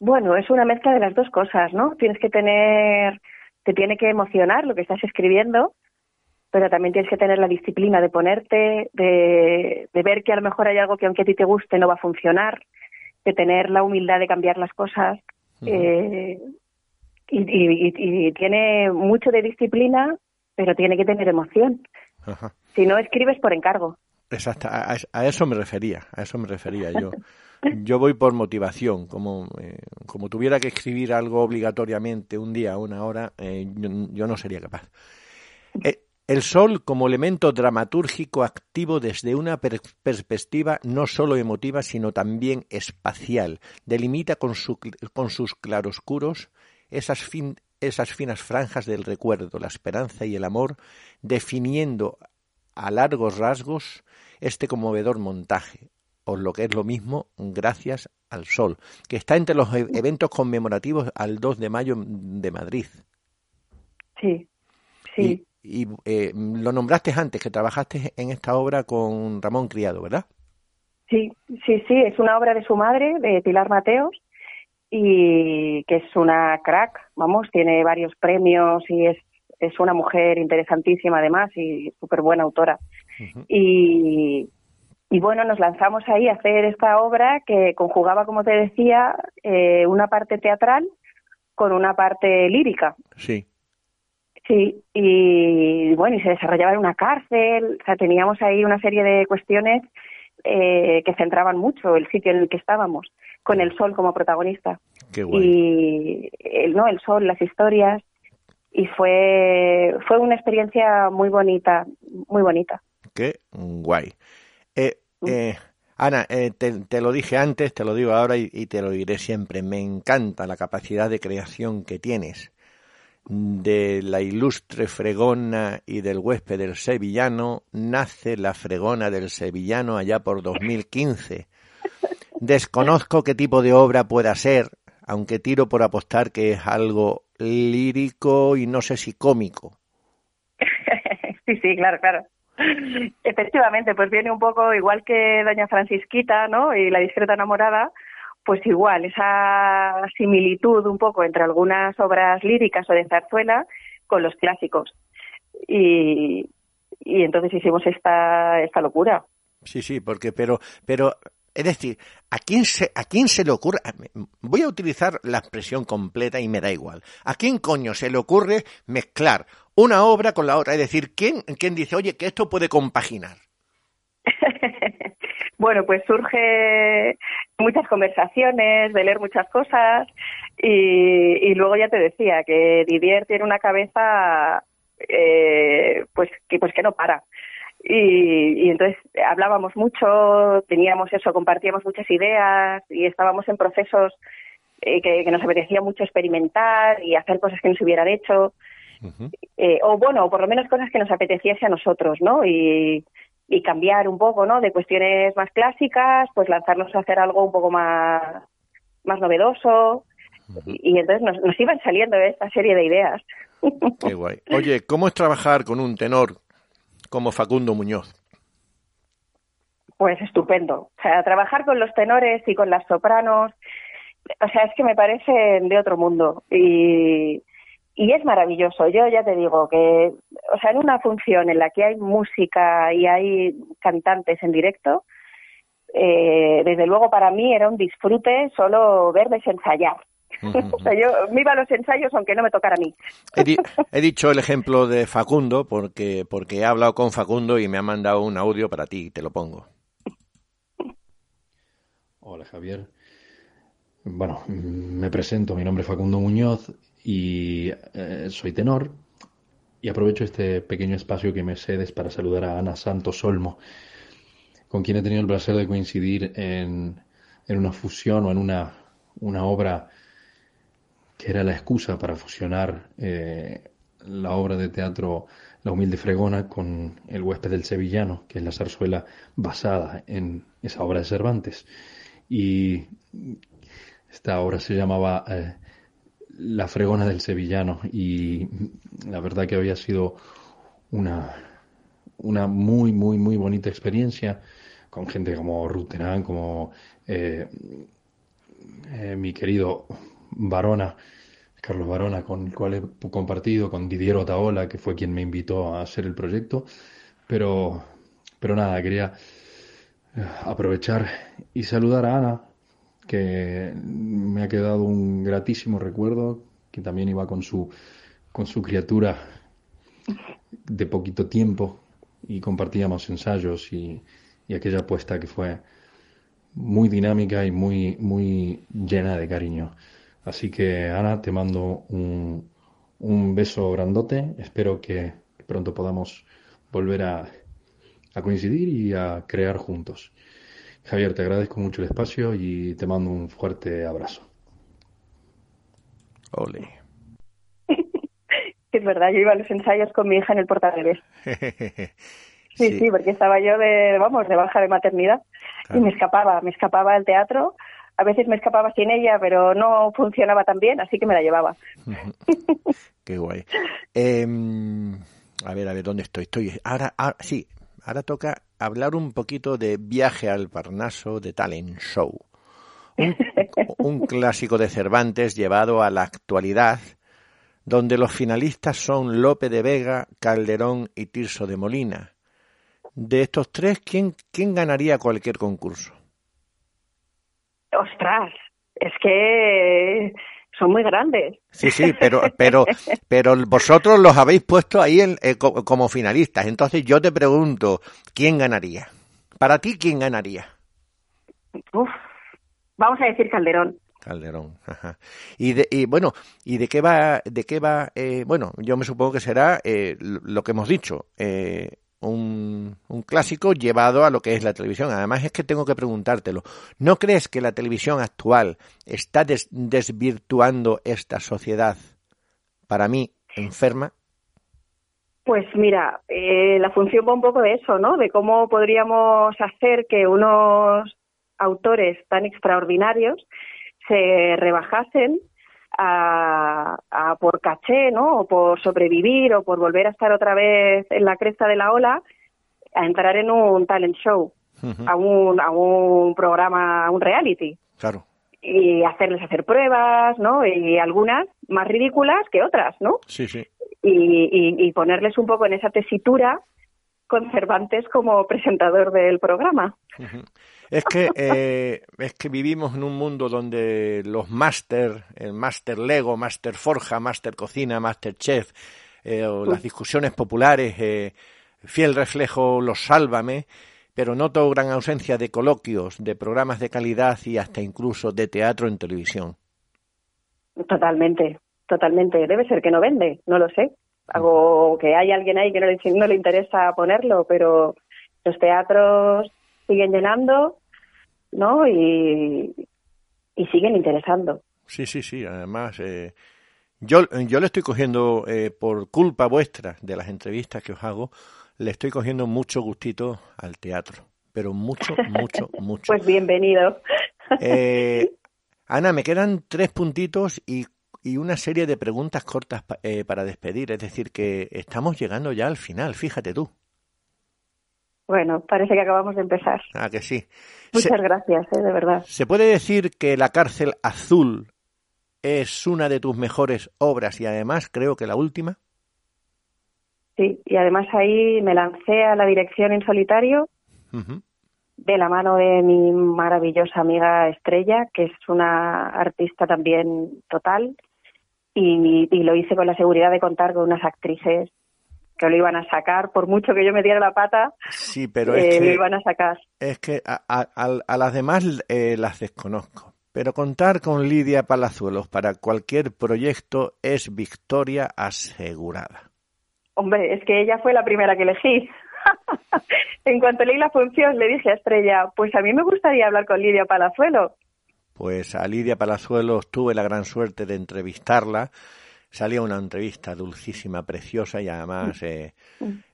[SPEAKER 2] Bueno, es una mezcla de las dos cosas, ¿no? Tienes que tener, te tiene que emocionar lo que estás escribiendo, pero también tienes que tener la disciplina de ponerte, de, de ver que a lo mejor hay algo que aunque a ti te guste no va a funcionar, de tener la humildad de cambiar las cosas. eh, y, y- y- tiene mucho de disciplina, pero tiene que tener emoción.
[SPEAKER 1] Ajá.
[SPEAKER 2] Si no escribes por encargo.
[SPEAKER 1] Exacto, a- a eso me refería, a eso me refería yo. Yo voy por motivación, como, eh, como tuviera que escribir algo obligatoriamente un día, una hora, eh, yo, no sería capaz. Eh, el sol como elemento dramatúrgico activo desde una per- perspectiva no solo emotiva, sino también espacial, delimita con, su con sus claroscuros esas, fin- esas finas franjas del recuerdo, la esperanza y el amor, definiendo a largos rasgos este conmovedor montaje, o lo que es lo mismo, gracias al sol, que está entre los e- eventos conmemorativos al 2 de mayo de Madrid.
[SPEAKER 2] Sí, sí.
[SPEAKER 1] Y, y, eh, lo nombraste antes, que trabajaste en esta obra con Ramón Criado, ¿verdad?
[SPEAKER 2] Sí, sí, sí, es una obra de su madre, de Pilar Mateos, y que es una crack, vamos, tiene varios premios y es, es una mujer interesantísima además y súper buena autora. Y, y bueno, nos lanzamos ahí a hacer esta obra que conjugaba, como te decía, eh, una parte teatral con una parte lírica.
[SPEAKER 1] Sí.
[SPEAKER 2] Sí, y bueno, y se desarrollaba en una cárcel, o sea, teníamos ahí una serie de cuestiones eh, que centraban mucho el sitio en el que estábamos, con el sol como protagonista.
[SPEAKER 1] Qué guay.
[SPEAKER 2] Y el, no, el sol, las historias, y fue, fue una experiencia muy bonita, muy bonita.
[SPEAKER 1] Qué guay. Eh, eh, Ana, eh, te, lo dije antes, te lo digo ahora y, te lo diré siempre. Me encanta la capacidad de creación que tienes de la ilustre fregona y del huésped del sevillano, nace la fregona del sevillano allá por 2015. Desconozco qué tipo de obra pueda ser, aunque tiro por apostar que es algo lírico y no sé si cómico.
[SPEAKER 2] sí, sí, claro, claro. Efectivamente, pues viene un poco igual que Doña Francisquita, ¿no? Y la discreta enamorada, pues igual, esa similitud un poco entre algunas obras líricas o de zarzuela con los clásicos. Y, y entonces hicimos esta, esta locura.
[SPEAKER 1] Sí, sí, porque, pero, pero, es decir, ¿a quién se, a quién se le ocurre? Voy a utilizar la expresión completa y me da igual. ¿A quién coño se le ocurre mezclar una obra con la otra? Es decir, ¿quién, quién dice, oye, que esto puede compaginar?
[SPEAKER 2] bueno, pues surge muchas conversaciones, de leer muchas cosas y, luego ya te decía que Didier tiene una cabeza eh, pues que pues que no para. Y, entonces hablábamos mucho, teníamos eso, compartíamos muchas ideas y estábamos en procesos eh, que, nos apetecía mucho experimentar y hacer cosas que nos hubieran hecho. Eh, o bueno, por lo menos cosas que nos apeteciese a nosotros, ¿no? Y, y cambiar un poco, ¿no? De cuestiones más clásicas, pues lanzarnos a hacer algo un poco más, más novedoso. y, entonces nos, nos iban saliendo esta serie de ideas.
[SPEAKER 1] Qué guay. Oye, ¿cómo es trabajar con un tenor como Facundo Muñoz?
[SPEAKER 2] Pues estupendo. O sea, trabajar con los tenores y con las sopranos, o sea, es que me parecen de otro mundo. Y, y es maravilloso. Yo ya te digo que, o sea, en una función en la que hay música y hay cantantes en directo, eh, desde luego para mí era un disfrute solo verles ensayar. o sea, yo me iba a los ensayos aunque no me tocara a mí.
[SPEAKER 1] he, dicho el ejemplo de Facundo porque, porque he hablado con Facundo y me ha mandado un audio para ti, te lo pongo.
[SPEAKER 20] Hola Javier. Bueno, me presento, mi nombre es Facundo Muñoz y eh, soy tenor y aprovecho este pequeño espacio que me cedes para saludar a Ana Santos Olmo, con quien he tenido el placer de coincidir en, en una fusión o en una, una, obra que era la excusa para fusionar eh, la obra de teatro La humilde fregona con El huésped del sevillano, que es la zarzuela basada en esa obra de Cervantes. Y esta obra se llamaba eh, la fregona del sevillano. Y la verdad que había sido una, una muy, muy, muy bonita experiencia con gente como Ruterán, como eh, eh, mi querido Barona, Carlos Barona, con el cual he compartido, con Didier Otaola, que fue quien me invitó a hacer el proyecto, pero, pero nada, quería eh, aprovechar y saludar a Ana, que me ha quedado un gratísimo recuerdo, que también iba con su, con su criatura de poquito tiempo y compartíamos ensayos y, aquella apuesta que fue muy dinámica y muy, muy llena de cariño. Así que Ana, te mando un, un beso grandote. Espero que pronto podamos volver a, a coincidir y a crear juntos. Javier, te agradezco mucho el espacio y te mando un fuerte abrazo.
[SPEAKER 1] Ole.
[SPEAKER 2] es verdad, yo iba a los ensayos con mi hija en el portabebés. sí, sí, porque estaba yo de, vamos, de baja de maternidad y me escapaba, me escapaba al teatro. A veces me escapaba sin ella, pero no funcionaba tan bien, así que me la llevaba.
[SPEAKER 1] Qué guay. Em, a ver, a ver, ¿dónde estoy? Estoy ahora, ahora sí, ahora toca hablar un poquito de Viaje al Parnaso de Talent Show. Un, clásico de Cervantes llevado a la actualidad, donde los finalistas son Lope de Vega, Calderón y Tirso de Molina. De estos tres, ¿quién, quién ganaría cualquier concurso?
[SPEAKER 2] Ostras, es que son muy grandes.
[SPEAKER 1] Sí, sí, pero, pero, pero vosotros los habéis puesto ahí eh, como finalistas. Entonces yo te pregunto, ¿quién ganaría? Para ti, ¿quién ganaría?
[SPEAKER 2] Uf, vamos a decir Calderón.
[SPEAKER 1] Calderón, ajá. Y, de, y bueno, ¿y de qué va? De qué va? Eh, bueno, yo me supongo que será eh, lo que hemos dicho. Un, clásico llevado a lo que es la televisión. Además es que tengo que preguntártelo. ¿No crees que la televisión actual está desvirtuando esta sociedad, para mí, enferma?
[SPEAKER 2] Pues mira, eh, la función va un poco de eso, ¿no? De cómo podríamos hacer que unos autores tan extraordinarios se rebajasen a, a, por caché, ¿no? O por sobrevivir o por volver a estar otra vez en la cresta de la ola, a entrar en un talent show, a, un, a un programa, a un reality.
[SPEAKER 1] Claro.
[SPEAKER 2] Y hacerles hacer pruebas, ¿no? Y algunas más ridículas que otras, ¿no?
[SPEAKER 1] Sí, sí.
[SPEAKER 2] Y, y, y ponerles un poco en esa tesitura conservantes como presentador del programa.
[SPEAKER 1] Es que eh, es que vivimos en un mundo donde los máster, el máster Lego, máster Forja, máster Cocina, máster Chef, eh, o las discusiones populares, eh, fiel reflejo los sálvame, pero noto gran ausencia de coloquios, de programas de calidad y hasta incluso de teatro en televisión.
[SPEAKER 2] Totalmente, totalmente. Debe ser que no vende, no lo sé. Hago que hay alguien ahí que no le, no le interesa ponerlo, pero los teatros siguen llenando, ¿no? Y, y siguen interesando.
[SPEAKER 1] Sí, sí, sí. Además, eh, yo, yo le estoy cogiendo, eh, por culpa vuestra de las entrevistas que os hago, le estoy cogiendo mucho gustito al teatro. Pero mucho, mucho, mucho.
[SPEAKER 2] Pues bienvenido.
[SPEAKER 1] Eh, Ana, me quedan tres puntitos y, y una serie de preguntas cortas pa, eh, para despedir. Es decir, que estamos llegando ya al final, fíjate tú.
[SPEAKER 2] Bueno, parece que acabamos de empezar.
[SPEAKER 1] Ah, que sí.
[SPEAKER 2] Muchas
[SPEAKER 1] Se-
[SPEAKER 2] gracias, ¿eh? de verdad.
[SPEAKER 1] ¿Se puede decir que La cárcel azul es una de tus mejores obras y además creo que la última?
[SPEAKER 2] Sí, y además ahí me lancé a la dirección en solitario de la mano de mi maravillosa amiga Estrella, que es una artista también total, y, y lo hice con la seguridad de contar con unas actrices que lo iban a sacar, por mucho que yo me diera la pata,
[SPEAKER 1] Sí, pero
[SPEAKER 2] eh,
[SPEAKER 1] es
[SPEAKER 2] lo
[SPEAKER 1] que,
[SPEAKER 2] iban a sacar.
[SPEAKER 1] es que a- a las demás eh, las desconozco. Pero contar con Lidia Palazuelos para cualquier proyecto es victoria asegurada.
[SPEAKER 2] Hombre, es que ella fue la primera que elegí. en cuanto leí la función, le dije a Estrella, pues a mí me gustaría hablar con Lidia Palazuelo.
[SPEAKER 1] Pues a Lidia Palazuelos tuve la gran suerte de entrevistarla. Salía una entrevista dulcísima, preciosa y además eh,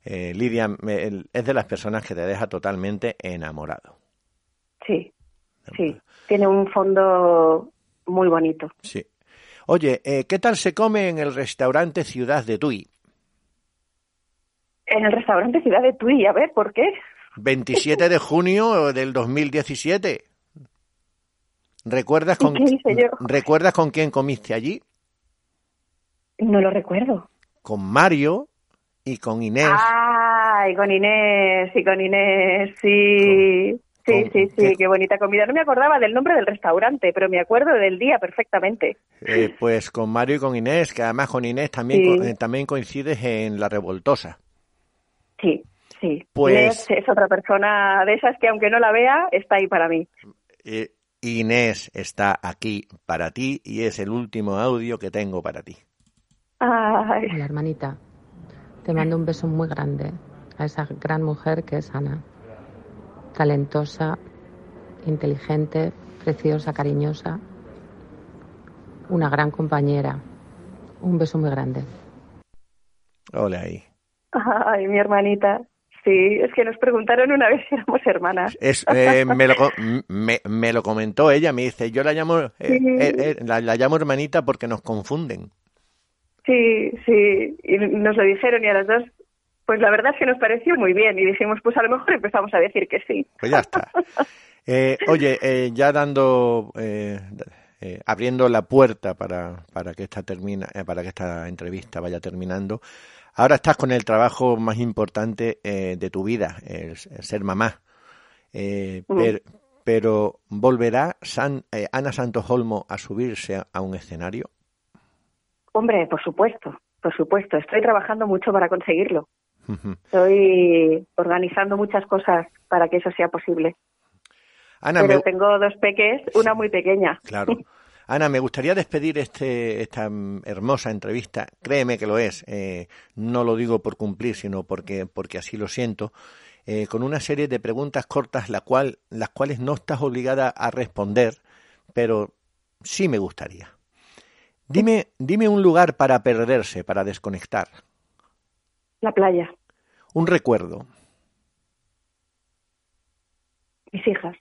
[SPEAKER 1] eh, Lidia me- es de las personas que te deja totalmente enamorado.
[SPEAKER 2] Sí, sí, tiene un fondo muy bonito.
[SPEAKER 1] Sí. Oye, eh, ¿qué tal se come en el restaurante Ciudad de Tui?
[SPEAKER 2] En el restaurante Ciudad de Tui, a ver, ¿por qué?
[SPEAKER 1] 27 de junio del 2017. ¿Recuerdas
[SPEAKER 2] ¿Y
[SPEAKER 1] con,
[SPEAKER 2] qué hice yo?
[SPEAKER 1] ¿Recuerdas con quién comiste allí?
[SPEAKER 2] No lo recuerdo.
[SPEAKER 1] Con Mario y con Inés.
[SPEAKER 2] Ay, con Inés, y con Inés, sí. Sí,
[SPEAKER 1] con-
[SPEAKER 2] sí, sí, qué bonita comida. No me acordaba del nombre del restaurante, pero me acuerdo del día perfectamente.
[SPEAKER 1] Eh, pues con Mario y con Inés, que además con Inés también,
[SPEAKER 2] Sí.
[SPEAKER 1] eh, también coincides en La Revoltosa.
[SPEAKER 2] Sí, sí.
[SPEAKER 1] Pues-
[SPEAKER 2] Inés es otra persona de esas que aunque no la vea, está ahí para mí.
[SPEAKER 1] Eh, Inés está aquí para ti y es el último audio que tengo para ti.
[SPEAKER 2] Ay.
[SPEAKER 21] Hola, hermanita. Te mando un beso muy grande a esa gran mujer que es Ana. Talentosa, inteligente, preciosa, cariñosa. Una gran compañera. Un beso muy grande.
[SPEAKER 1] Ole ahí.
[SPEAKER 2] Ay, mi hermanita. Sí, es que nos preguntaron una vez si éramos hermanas.
[SPEAKER 1] Es, eh, me, lo, me, me lo comentó ella, me dice, yo la llamo, eh,
[SPEAKER 2] Sí.
[SPEAKER 1] eh, eh, la, la llamo hermanita porque nos confunden.
[SPEAKER 2] Sí, sí, y nos lo dijeron y a las dos, pues la verdad es que nos pareció muy bien y dijimos, pues a lo mejor empezamos a decir que sí.
[SPEAKER 1] Pues ya está. Oye, eh, ya dando, eh, eh, abriendo la puerta para, para que esta termina, eh, para que esta entrevista vaya terminando. Ahora estás con el trabajo más importante eh, de tu vida, el, ser mamá. Eh, per- pero ¿volverá San, eh, Ana Santos Olmo a subirse a, a un escenario?
[SPEAKER 2] Hombre, por supuesto, por supuesto, estoy trabajando mucho para conseguirlo. Estoy organizando muchas cosas para que eso sea posible.
[SPEAKER 1] Ana,
[SPEAKER 2] Pero
[SPEAKER 1] me-
[SPEAKER 2] tengo dos peques, una muy pequeña.
[SPEAKER 1] Claro. Ana, me gustaría despedir este, esta hermosa entrevista. Créeme que lo es. Eh, no lo digo por cumplir, sino porque, porque así lo siento. Eh, con una serie de preguntas cortas, la cual, las cuales no estás obligada a responder, pero sí me gustaría. Dime, dime un lugar para perderse, para desconectar.
[SPEAKER 2] La playa.
[SPEAKER 1] Un recuerdo.
[SPEAKER 2] Mis hijas.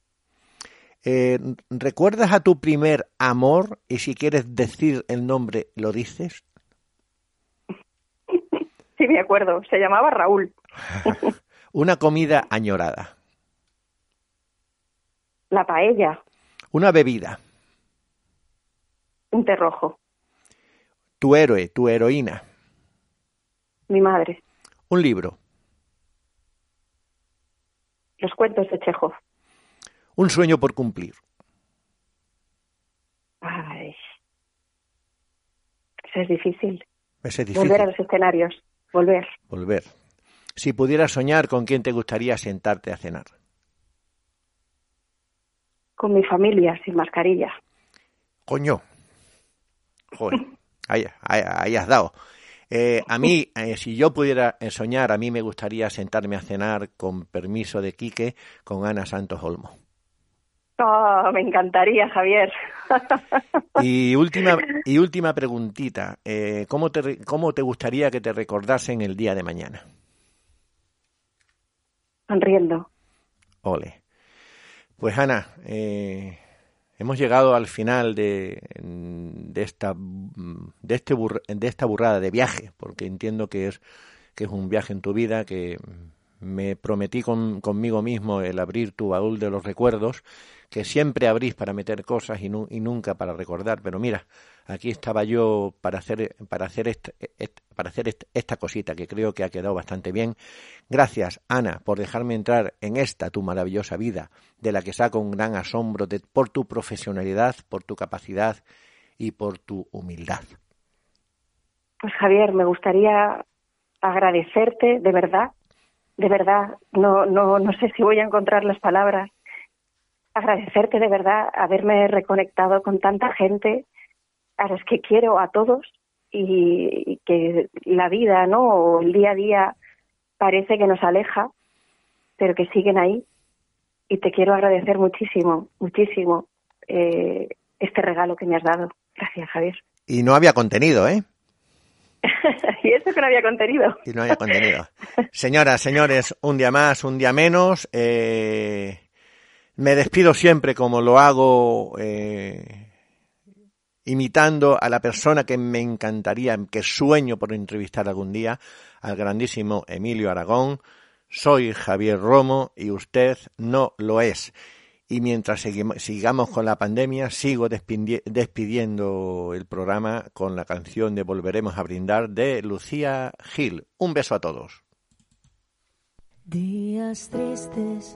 [SPEAKER 1] Eh, ¿Recuerdas a tu primer amor? Y si quieres decir el nombre, ¿lo dices?
[SPEAKER 2] Sí, me acuerdo. Se llamaba Raúl.
[SPEAKER 1] Una comida añorada.
[SPEAKER 2] La paella.
[SPEAKER 1] Una bebida.
[SPEAKER 2] Un té rojo.
[SPEAKER 1] Tu héroe, tu heroína.
[SPEAKER 2] Mi madre.
[SPEAKER 1] Un libro.
[SPEAKER 2] Los cuentos de Chekhov.
[SPEAKER 1] Un sueño por cumplir.
[SPEAKER 2] Ay. Eso es difícil.
[SPEAKER 1] Ese es difícil.
[SPEAKER 2] Volver a los escenarios. Volver.
[SPEAKER 1] Volver. Si pudieras soñar, ¿con quién te gustaría sentarte a cenar?
[SPEAKER 2] Con mi familia, sin mascarilla.
[SPEAKER 1] Coño. Joder. Ahí, ahí- ahí has dado. Eh, a mí, eh, si yo pudiera eh, soñar, a mí me gustaría sentarme a cenar con permiso de Quique con Ana Santos Olmo.
[SPEAKER 2] Oh, me encantaría, Javier.
[SPEAKER 1] Y última, y última preguntita. eh, ¿cómo, te, ¿Cómo te gustaría que te recordasen el día de mañana?
[SPEAKER 2] Sonriendo.
[SPEAKER 1] Ole. Pues Ana, eh, hemos llegado al final de, de esta de este burr- de esta burrada de viaje, porque entiendo que es que es un viaje en tu vida que me prometí con- conmigo mismo el abrir tu baúl de los recuerdos, que siempre abrís para meter cosas y, nu- y nunca para recordar. Pero mira, aquí estaba yo para hacer para hacer esta, est- para hacer esta cosita que creo que ha quedado bastante bien. Gracias, Ana, por dejarme entrar en esta tu maravillosa vida, de la que saco un gran asombro de- por tu profesionalidad, por tu capacidad y por tu humildad.
[SPEAKER 2] Pues Javier, me gustaría agradecerte de verdad, de verdad, no, no, no sé si voy a encontrar las palabras, agradecerte de verdad haberme reconectado con tanta gente a los que quiero a todos y, que la vida, ¿no? O el día a día parece que nos aleja, pero que siguen ahí. Y te quiero agradecer muchísimo, muchísimo eh, este regalo que me has dado. Gracias, Javier.
[SPEAKER 1] Y no había contenido, ¿eh?
[SPEAKER 2] y eso que no había contenido.
[SPEAKER 1] Y no había contenido. Señoras, señores, un día más, un día menos. eh, me despido siempre como lo hago, eh, imitando a la persona que me encantaría, que sueño por entrevistar algún día, al grandísimo Emilio Aragón. Soy Javier Romo y usted no lo es. Y mientras sigamos con la pandemia, sigo despidiendo el programa con la canción de Volveremos a brindar de Lucía Gil. Un beso a todos.
[SPEAKER 22] Días tristes,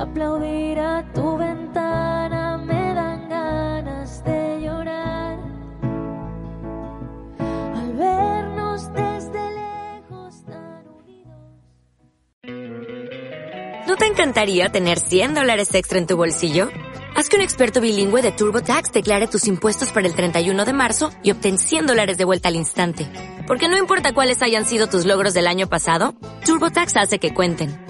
[SPEAKER 22] Aplaudir a tu ventana me dan ganas de llorar. Al vernos desde lejos tan
[SPEAKER 23] ¿No te encantaría tener 100 dólares extra en tu bolsillo? Haz que un experto bilingüe de TurboTax declare tus impuestos para el 31 de marzo y obtén 100 dólares de vuelta al instante. Porque no importa cuáles hayan sido tus logros del año pasado, TurboTax hace que cuenten.